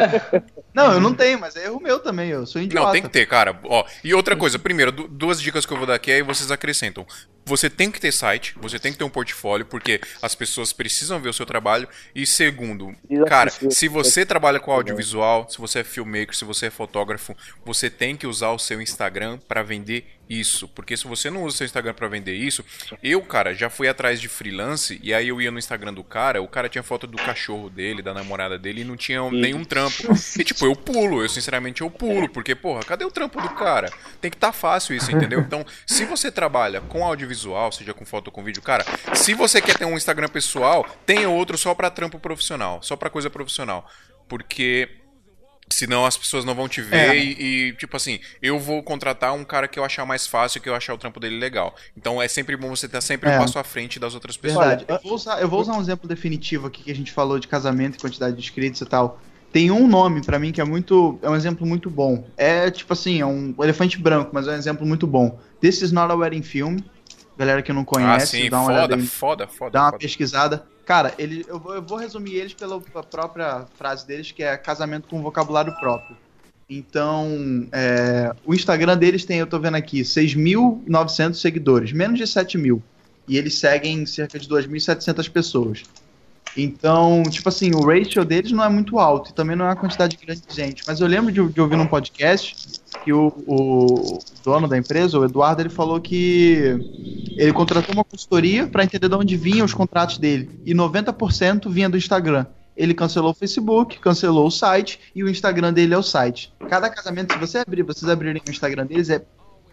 Não, eu não tenho, mas é erro meu também. Eu sou idiota. Não, tem que ter, cara. Ó, e outra coisa, primeiro, du- duas dicas que eu vou dar aqui aí vocês acrescentam. Você tem que ter site, você tem que ter um portfólio, porque as pessoas precisam ver o seu trabalho. E segundo, cara, se você trabalha com audiovisual, se você é filmmaker, se você é fotógrafo, você tem que usar o seu Instagram pra vender isso. Porque se você não usa o seu Instagram pra vender isso, eu, cara, já fui atrás de freelance e aí eu ia no Instagram do cara, o cara tinha foto do cachorro dele, da namorada dele e não tinha nenhum trampo. E tipo, eu pulo, eu sinceramente eu pulo, porque porra, cadê o trampo do cara? Tem que tá fácil isso, entendeu? Então, se você trabalha com audiovisual, seja com foto ou com vídeo, cara, se você quer ter um Instagram pessoal, tenha outro só pra trampo profissional, só pra coisa profissional. Porque Senão as pessoas não vão te ver É. e, e, tipo assim, eu vou contratar um cara que eu achar mais fácil, que eu achar o trampo dele legal. Então é sempre bom você estar sempre É. um passo à frente das outras pessoas. Verdade. Eu vou, usar, eu vou usar um exemplo definitivo aqui que a gente falou de casamento e quantidade de inscritos e tal. Tem um nome pra mim que é muito. É um exemplo muito bom. É tipo assim, é um elefante branco, mas é um exemplo muito bom. This is not a wedding film. Galera que não Ah, conhece, sim, dá uma olhada foda, aí, foda, foda, dá uma foda. pesquisada. Cara, ele, eu, vou, eu vou resumir eles pela pela própria frase deles, que é casamento com vocabulário próprio. Então, é, o Instagram deles tem, eu tô vendo aqui, 6.900 seguidores, menos de 7 mil. E eles seguem cerca de 2.700 pessoas. Então, tipo assim, o ratio deles não é muito alto e também não é uma quantidade grande de gente. Mas eu lembro de, de ouvir num podcast que o, o dono da empresa, o Eduardo, ele falou que ele contratou uma consultoria para entender de onde vinham os contratos dele. E 90% vinha do Instagram. Ele cancelou o Facebook, cancelou o site e o Instagram dele é o site. Cada casamento, se você abrir, vocês abrirem o Instagram deles, é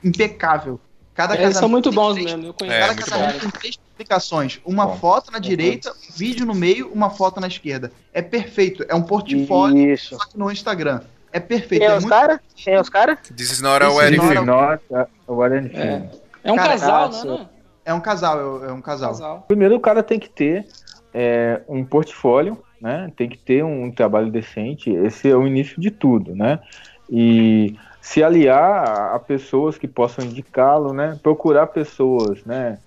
impecável. Cada Eles são muito bons três- mesmo, eu conheço. É, Cada muito casamento tem três publicações. Uma foto na direita, um vídeo no meio, uma foto na esquerda. É perfeito. É um portfólio, Isso. só que no Instagram. É perfeito. Tem é os muito- caras? Tem os caras? This is not a This is wedding not film. a- Wedding Film. É. É um Cara, casal, nossa. não é? É um casal, é é um casal. Casal. Primeiro o cara tem que ter é, um portfólio, né? Tem que ter um trabalho decente. Esse é o início de tudo, né? E se aliar a- a pessoas que possam indicá-lo, né? Procurar pessoas, né?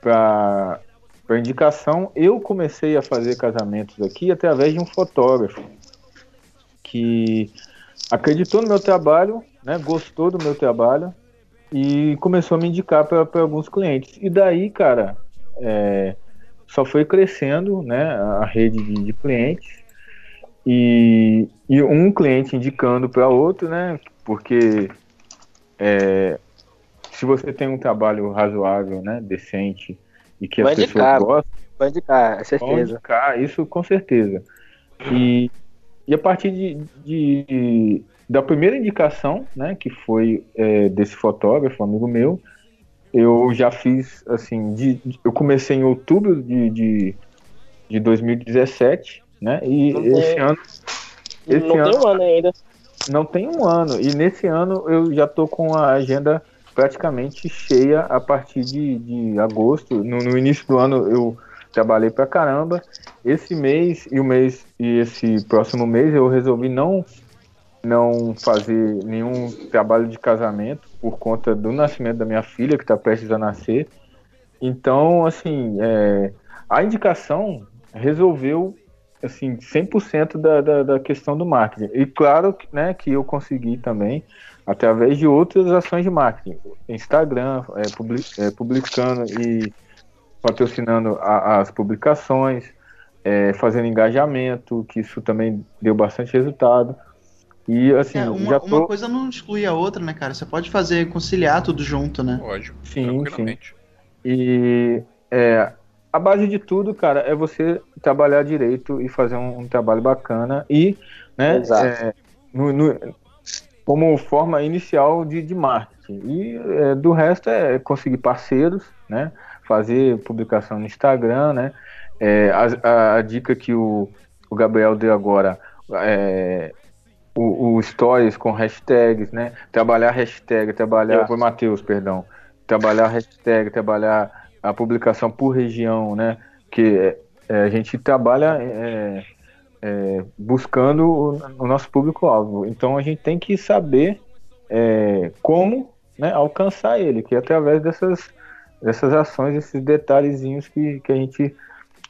Para para indicação, eu comecei a fazer casamentos aqui através de um fotógrafo que acreditou no meu trabalho, né? Gostou do meu trabalho e começou a me indicar para alguns clientes. E daí, cara, é, só foi crescendo né, a rede de, de clientes e, e um cliente indicando para outro, né? Porque é, se você tem um trabalho razoável, né, decente e que as Vai pessoas indicar. gostam, Vai indicar, é certeza. indicar, isso com certeza. E, e a partir de, de- da primeira indicação, né, que foi é, desse fotógrafo, amigo meu, eu já fiz, assim, de, eu comecei em outubro de, de, de 2017, né, e Não esse tem- ano, esse não ano tem um ano ainda. não tem um ano, e nesse ano eu já tô com a agenda praticamente cheia a partir de, de agosto. No, no início do ano eu trabalhei pra caramba. Esse mês e o mês e esse próximo mês eu resolvi não não fazer nenhum trabalho de casamento por conta do nascimento da minha filha que está prestes a nascer. Então, assim, é, a indicação resolveu assim 100% da, da, da questão do marketing. E claro né, que eu consegui também através de outras ações de marketing, Instagram, é, publi- é, publicando e patrocinando a- as publicações, é, fazendo engajamento, que isso também deu bastante resultado. E assim, É, uma, já uma tô. coisa não exclui a outra, né, cara? Você pode fazer, conciliar tudo junto, né? Lógico, Sim, tranquilamente. E é, a base de tudo, cara, é você trabalhar direito e fazer um, um trabalho bacana e, né, Exato. é, no- no- como forma inicial de, de marketing. E é, do resto é conseguir parceiros, né, fazer publicação no Instagram, né, é, a, a- a dica que o, o Gabriel deu agora, é, o, o stories com hashtags, né, trabalhar hashtag, trabalhar, foi Matheus, perdão, trabalhar hashtag, trabalhar a publicação por região, né? Que é, a gente trabalha é, é, buscando o, o nosso público-alvo. Então a gente tem que saber é, como né, alcançar ele, que é através dessas, essas ações, esses detalhezinhos que, que a gente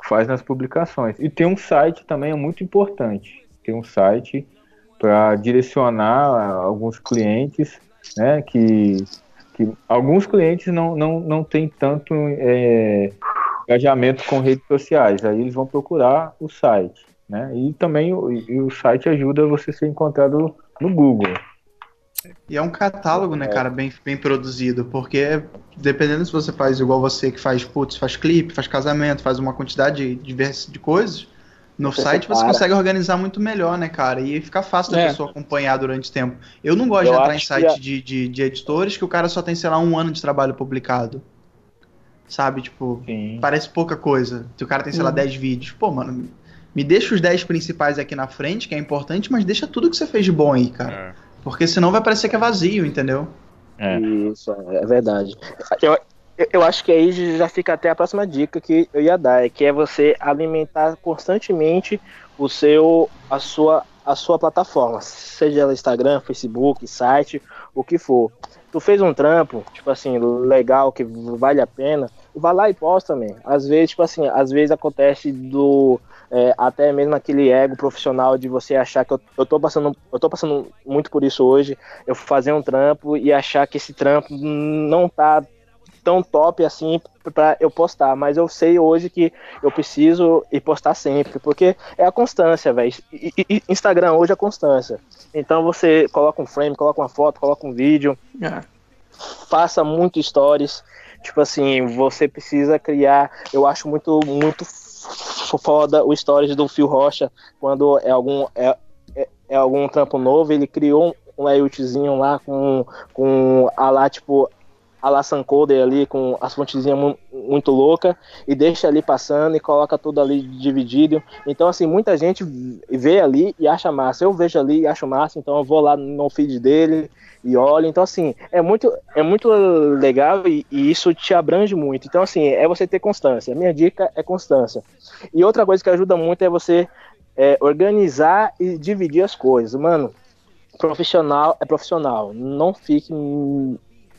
faz nas publicações. E tem um site também é muito importante. Tem um site para direcionar alguns clientes, né, que, que alguns clientes não, não, não têm tanto é, engajamento com redes sociais, aí eles vão procurar o site, né, e também o, e o site ajuda você a ser encontrado no Google. E é um catálogo, né, cara, bem, bem produzido, porque dependendo se você faz igual você que faz, putz, faz clipe, faz casamento, faz uma quantidade diversa de coisas, no Você site você consegue organizar muito melhor, né, cara? E fica fácil da É. pessoa acompanhar durante o tempo. Eu não gosto Eu de entrar em site a- de, de, de editores que o cara só tem, sei lá, um ano de trabalho publicado. Sabe, tipo, Sim. parece pouca coisa. Se o cara tem, sei lá, Uhum. 10 vídeos. Pô, mano, me deixa os 10 principais aqui na frente, que é importante, mas deixa tudo que você fez de bom aí, cara. É. Porque senão vai parecer que é vazio, entendeu? É. Isso, é verdade. Eu, eu- acho que aí já fica até a próxima dica que eu ia dar, é que é você alimentar constantemente o seu, a sua, a sua plataforma, seja ela Instagram, Facebook, site, o que for. Tu fez um trampo, tipo assim, legal, que vale a pena, vai lá e posta, man. Às vezes, tipo assim, às vezes acontece do é, até mesmo aquele ego profissional de você achar que eu, eu tô passando, eu tô passando muito por isso hoje, eu fazer um trampo e achar que esse trampo não tá tão top assim para eu postar, mas eu sei hoje que eu preciso ir postar sempre, porque é a constância, velho. E- e- e Instagram hoje é constância. Então você coloca um frame, coloca uma foto, coloca um vídeo, Ah, faça muito stories. Tipo assim, você precisa criar. Eu acho muito, muito foda o stories do Phil Rocha quando é algum, é, é, é algum trampo novo. Ele criou um layoutzinho lá com, com a lá, tipo, a lá Suncoder ali, com as fontezinhas mu- muito louca e deixa ali passando e coloca tudo ali dividido. Então, assim, muita gente vê ali e acha massa. Eu vejo ali e acho massa, então eu vou lá no feed dele e olho. Então, assim, é muito, é muito legal e, e isso te abrange muito. Então, assim, é você ter constância. Minha dica é constância. E outra coisa que ajuda muito é você é, organizar e dividir as coisas. Mano, profissional é profissional. Não fique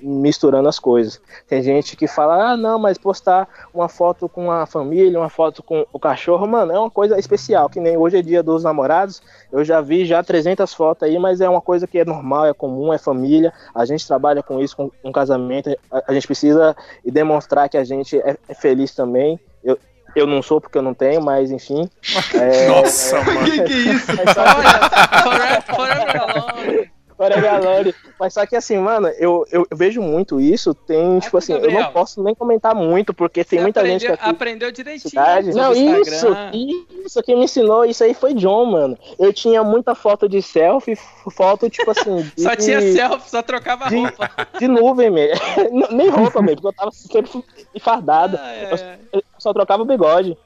misturando as coisas. Tem gente que fala, ah, não, mas postar uma foto com a família, uma foto com o cachorro, mano, é uma coisa especial, que nem hoje é dia dos namorados, eu já vi já 300 fotos aí, mas é uma coisa que é normal, é comum, é família, a gente trabalha com isso, com, com casamento, a, a gente precisa demonstrar que a gente é, é feliz também, eu, eu não sou porque eu não tenho, mas enfim. É, Nossa, mano. que que é isso? Olha, forever, forever alone. Alone. Mas só que assim, mano, eu, eu vejo muito isso. Tem, tipo assim, eu Gabriel. não posso nem comentar muito, porque tem Você muita aprendeu, gente que aqui. aprendeu direitinho. Cidade. Não, o isso, isso que me ensinou, isso aí foi John, mano. Eu tinha muita foto de selfie, foto, tipo assim. De, Só tinha selfie, só trocava de, roupa. de nuvem mesmo. Nem roupa mesmo, porque eu tava sempre fardada. Ah, Eu, é. eu só trocava o bigode.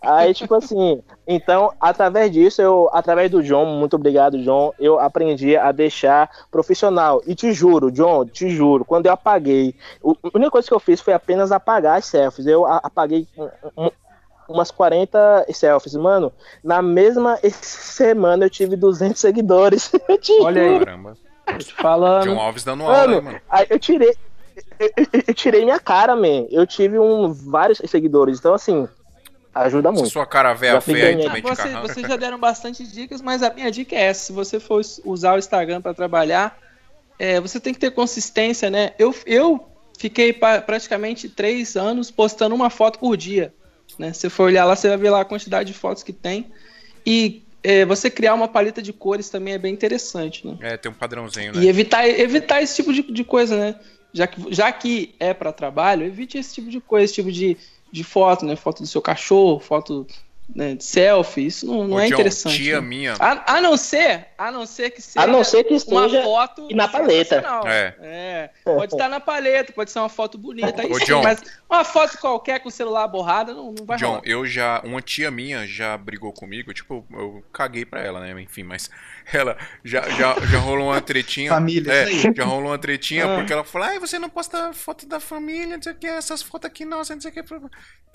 Aí, tipo assim, então, através disso, eu, através do John, muito obrigado, John, eu aprendi a deixar profissional. E te juro, John, te juro, quando eu apaguei, o- a única coisa que eu fiz foi apenas apagar as selfies. Eu a- apaguei um- um- umas 40 selfies. Mano, na mesma semana eu tive 200 seguidores. Eu te Olha aí. juro. Caramba. Tô te falando. John Alves dando aula, Mano, mano? aí eu tirei. Eu, eu- eu tirei minha cara, man. Eu tive um, vários seguidores. Então, assim, ajuda muito. sua cara fica feia aí também de Você- carrão. vocês já deram bastante dicas, mas a minha dica é essa: se você for usar o Instagram para trabalhar, é, você tem que ter consistência, né? Eu, eu fiquei pa- praticamente três anos postando uma foto por dia. Né? Se você for olhar lá, você vai ver lá a quantidade de fotos que tem. E é, você criar uma paleta de cores também é bem interessante, né? É, tem um padrãozinho, né? E evitar, evitar esse tipo de, de coisa, né? Já que, já que é para trabalho, evite esse tipo de coisa, esse tipo de, de foto, né? Foto do seu cachorro, foto né, de selfie, isso não, não Ô, é John, interessante. tia né? minha. A, a não ser, a não ser que seja A não ser que uma foto na paleta. É. É, pode estar na paleta, pode ser uma foto bonita, aí Ô, sim, John. mas uma foto qualquer com o celular borrado não, não vai John, rolar. eu já. Uma tia minha já brigou comigo, tipo, eu caguei pra ela, né? Enfim, mas ela já, já, já rolou uma tretinha. Família, é, já rolou uma tretinha Ah. porque ela falou: ai, você não posta foto da família, não sei o que, essas fotos aqui, nossa, não sei o que.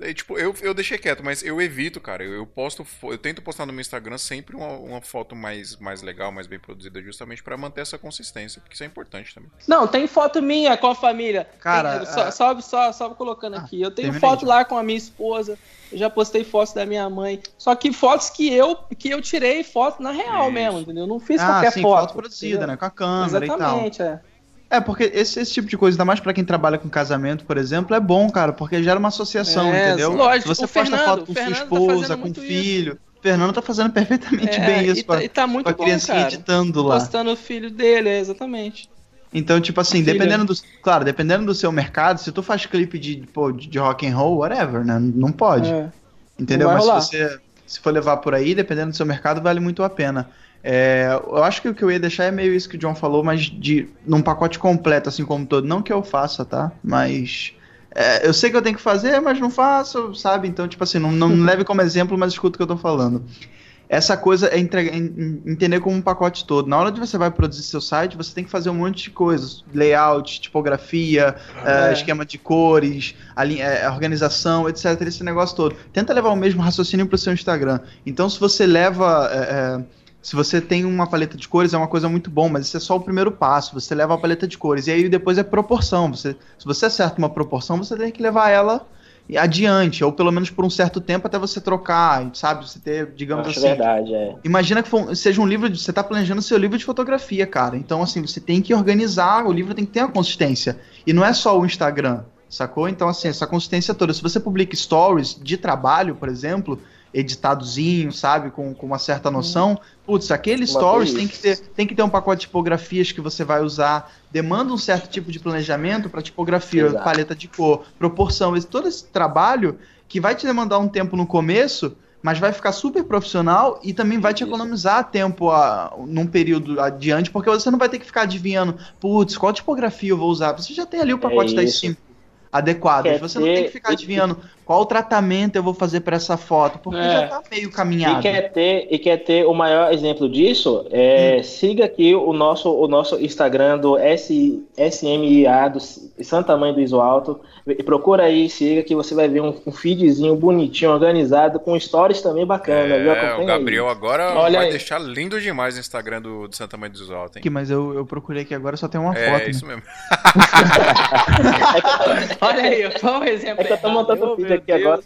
Aí, tipo, eu, eu deixei quieto, mas eu evito, cara. Eu, eu posto, eu tento postar no meu Instagram sempre uma, uma foto mais, mais legal, mais bem produzida, justamente pra manter essa consistência, porque isso é importante também. Não, tem foto minha com a família. Cara, Tem- só, é- só, só, colocando aqui. Eu tenho foto aí. lá com a minha esposa. Eu já postei fotos da minha mãe. Só que fotos que eu que eu tirei foto na real Isso. mesmo, entendeu? Eu não fiz Ah, qualquer sim, foto. foto produzida, entendeu? né? Com a câmera e tal. Exatamente, é. É, porque esse, esse tipo de coisa, ainda mais pra quem trabalha com casamento, por exemplo, é bom, cara, porque gera uma associação, É, entendeu? lógico, Se você o posta Fernando, foto com sua tá esposa, fazendo com filho. O Fernando tá fazendo perfeitamente É, bem isso e, tá, e tá muito com a bom, criancinha cara. editando lá. Postando o filho dele, é, exatamente. Então, tipo assim, dependendo do. Claro, dependendo do seu mercado, se tu faz clipe de, pô, de, de rock and roll, whatever, né? Não pode. É. Entendeu? Não Mas rolar. se você se for levar por aí, dependendo do seu mercado, vale muito a pena. É, eu acho que o que eu ia deixar é meio isso que o John falou, mas de num pacote completo, assim como todo. Não que eu faça, tá? Mas. é, eu sei que eu tenho que fazer, mas não faço, sabe? Então, tipo assim, não, não leve como exemplo, mas escuta o que eu tô falando. Essa coisa é entregar- en- en- entender como um pacote todo. Na hora de você vai produzir seu site, você tem que fazer um monte de coisas: layout, tipografia, É. esquema de cores, a lin- eh, organização, etc. Esse negócio todo. Tenta levar o mesmo raciocínio para o seu Instagram. Então, se você leva. eh, eh, se você tem uma paleta de cores, é uma coisa muito bom, mas isso é só o primeiro passo. Você leva a paleta de cores. E aí depois é proporção. Você, se você acerta uma proporção, você tem que levar ela adiante, ou pelo menos por um certo tempo até você trocar, sabe? Você ter, digamos Acho assim. verdade, é. Imagina que for- seja um livro de. Você tá planejando seu livro de fotografia, cara. Então, assim, você tem que organizar, o livro tem que ter uma consistência. E não é só o Instagram, sacou? Então, assim, essa consistência toda. Se você publica stories de trabalho, por exemplo, editadozinho, sabe? Com, com uma certa noção, putz, aquele stories tem que, ter, tem que ter um pacote de tipografias que você vai usar. Demanda um certo tipo de planejamento para tipografia, Exato. paleta de cor, proporção. Esse, todo esse trabalho que vai te demandar um tempo no começo, mas vai ficar super profissional e também vai te economizar tempo a, num período adiante, porque você não vai ter que ficar adivinhando, putz, qual tipografia eu vou usar. Você já tem ali o pacote das isso. cinco adequadas. Você não tem que ficar adivinhando qual tratamento eu vou fazer para essa foto, porque É. já tá meio E caminhado. quer, ter, e quer ter o maior exemplo disso? É, Siga aqui o nosso, o nosso Instagram do S, SMIA, do Santa Mãe do Iso Alto. E procura aí, siga que você vai ver um, um feedzinho bonitinho, organizado, com stories também bacana. viu? É, Acompanha o aí. Gabriel agora Olha vai aí. deixar lindo demais o Instagram do, do Santa Mãe dos Altos, hein? Aqui, mas eu, eu procurei aqui agora, só tem uma É, foto. né? isso mesmo. Olha aí, foi um exemplo. É que eu tô montando o vídeo aqui Deus. agora.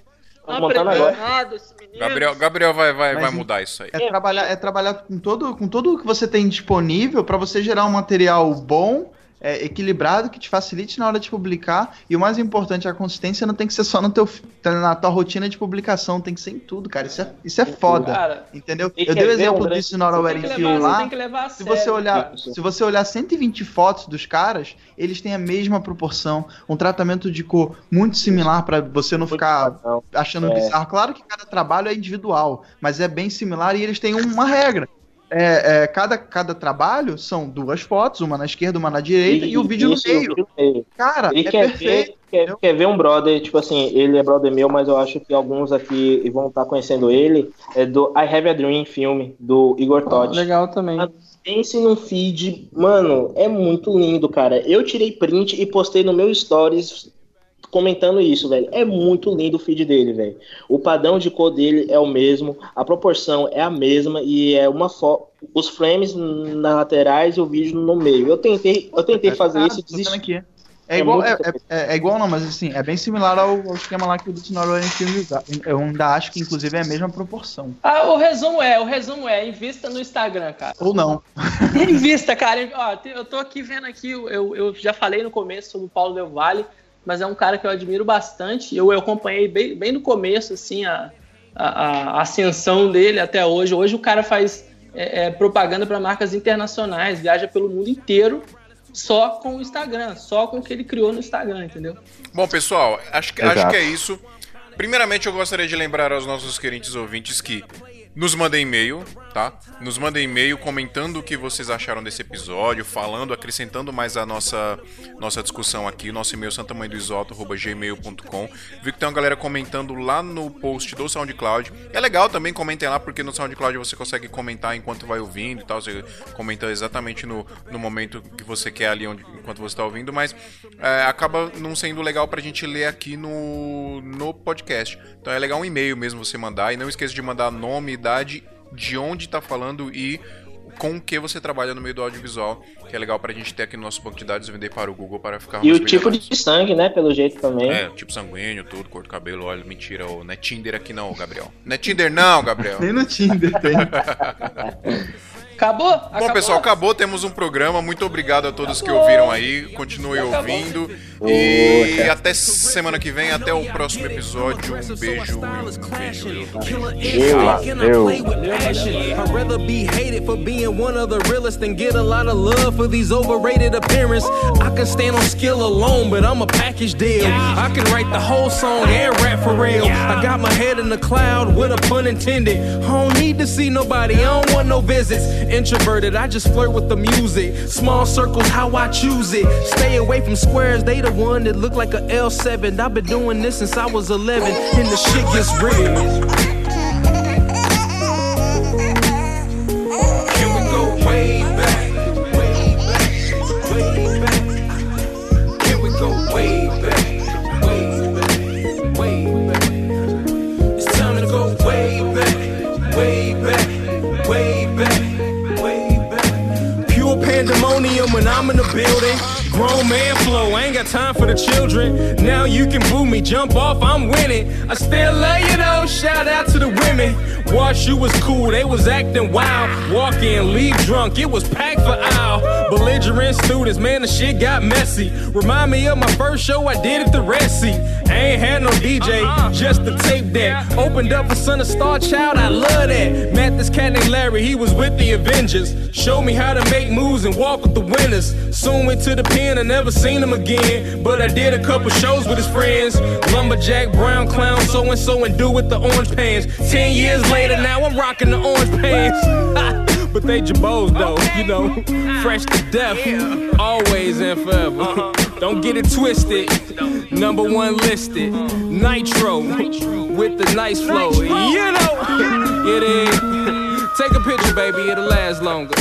Tá montando agora. nada, esse menino. Gabriel, Gabriel vai, vai, Mas vai mudar isso aí. É trabalhar, é trabalhar com todo, com todo que você tem disponível para você gerar um material bom, é, equilibrado, que te facilite na hora de publicar. E o mais importante, a consistência não tem que ser só no teu, na tua rotina de publicação, tem que ser em tudo, cara. Isso é, isso é foda. Cara, Entendeu? Eu dei o ver, exemplo disso na hora levar, você lá. Se sério. você olhar, se você olhar 120 fotos dos caras, eles têm a mesma proporção, um tratamento de cor muito similar para você não ficar achando É. bizarro. Claro que cada trabalho é individual, mas é bem similar e eles têm uma regra. É, é, cada, cada trabalho são duas fotos, uma na esquerda, uma na direita, e, o vídeo isso, no e o meio. vídeo no meio. Cara, Ele é quer, perfeito. ver, quer, quer ver um brother, tipo assim, ele é brother meu, mas eu acho que alguns aqui vão estar conhecendo ele. É do I Have a Dream filme, do Igor Ah, Totti. legal também. Pense num feed, mano, é muito lindo, cara. Eu tirei print e postei no meu stories comentando isso, velho. É muito lindo o feed dele, velho. O padrão de cor dele é o mesmo, a proporção é a mesma e é uma foto, os frames nas laterais e o vídeo no meio. Eu tentei, eu tentei fazer Ah, isso e desisti. aqui. É É igual, é, é- é igual não, mas assim, é bem similar ao, ao esquema lá que o Dicionário Filme usa. Eu ainda acho que inclusive é a mesma proporção. Ah, o resumo é, o resumo é, invista no Instagram, cara. Ou não. Invista, cara. Ó, eu tô aqui vendo aqui, eu, eu já falei no começo sobre o Paulo Del Valle, mas é um cara que eu admiro bastante. Eu, eu acompanhei bem, bem no começo, assim, a, a, a ascensão dele até hoje. Hoje o cara faz é, é, propaganda para marcas internacionais, viaja pelo mundo inteiro só com o Instagram, só com o que ele criou no Instagram, entendeu? Bom, pessoal, acho que, acho que é isso. Primeiramente, eu gostaria de lembrar aos nossos queridos ouvintes que nos mandem e-mail, tá? Nos mandem e-mail comentando o que vocês acharam desse episódio, falando, acrescentando mais a nossa, nossa discussão aqui. Nosso e-mail santamanhodoisoto.gmail.com. Vi que tem uma galera comentando lá no post do SoundCloud. É legal também, comentem lá, porque no SoundCloud você consegue comentar enquanto vai ouvindo e tal. Você comenta exatamente no, no momento que você quer ali onde, enquanto você está ouvindo, mas é, acaba não sendo legal pra gente ler aqui no, no podcast. Então é legal um e-mail mesmo você mandar. E não esqueça de mandar nome, idade, de onde tá falando e com o que você trabalha no meio do audiovisual, que é legal pra gente ter aqui no nosso banco de dados e vender para o Google para ficar E o tipo de sangue, né? Pelo jeito também. É, tipo sanguíneo, tudo, cor do cabelo, olha, mentira, ô, não é Tinder aqui não, Gabriel. Não é Tinder não, Gabriel. Nem no Tinder tem. Acabou? Bom, Acabou? pessoal, acabou. Temos um programa. Muito obrigado a todos que ouviram aí. Continuem ouvindo. E até semana que vem, até o próximo episódio. Um beijo e um beijo. Eu, eu. I'd rather be hated for being one of the realest than get a lot of love for these overrated appearance. I can stand on skill alone, but I'm a package deal. I can write the whole song and rap for real. I got my head in the cloud with a pun intended. I don't need to see nobody, I don't want no visits. Introverted, I just flirt with the music. Small circles, how I choose it. Stay away from squares, they the one that look like a L7. I've been doing this since I was 11, and the shit gets real. The building. Grown man flow, ain't got time for the children. Now you can boo me, jump off, I'm winning. I still love you though, shout out to the women. Wash you was cool, they was acting wild. Walk in, leave drunk, it was packed for aisle. Belligerent students, man, the shit got messy. Remind me of my first show I did at the Red Sea. I ain't had no DJ, uh-huh. just the tape deck. Opened up for Son of Star Child, I love that. Met this cat named Larry, he was with the Avengers. Showed me how to make moves and walk with the winners. Soon went to the pen, I never seen him again. But I did a couple shows with his friends. Lumberjack, brown clown, so and so, and do with the orange pants. Ten years later, now I'm rocking the orange pants. But they jabos though, you know, ah. fresh to death, always and forever. Uh-huh. Don't get it twisted. Number one listed, Nitro with the nice flow. You know, it is. Take a picture, baby, it'll last longer.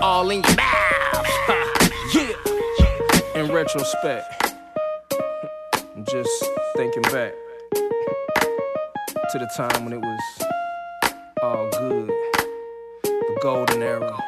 All in your mouth. Yeah. In retrospect, I'm just thinking back to the time when it was all good, golden era.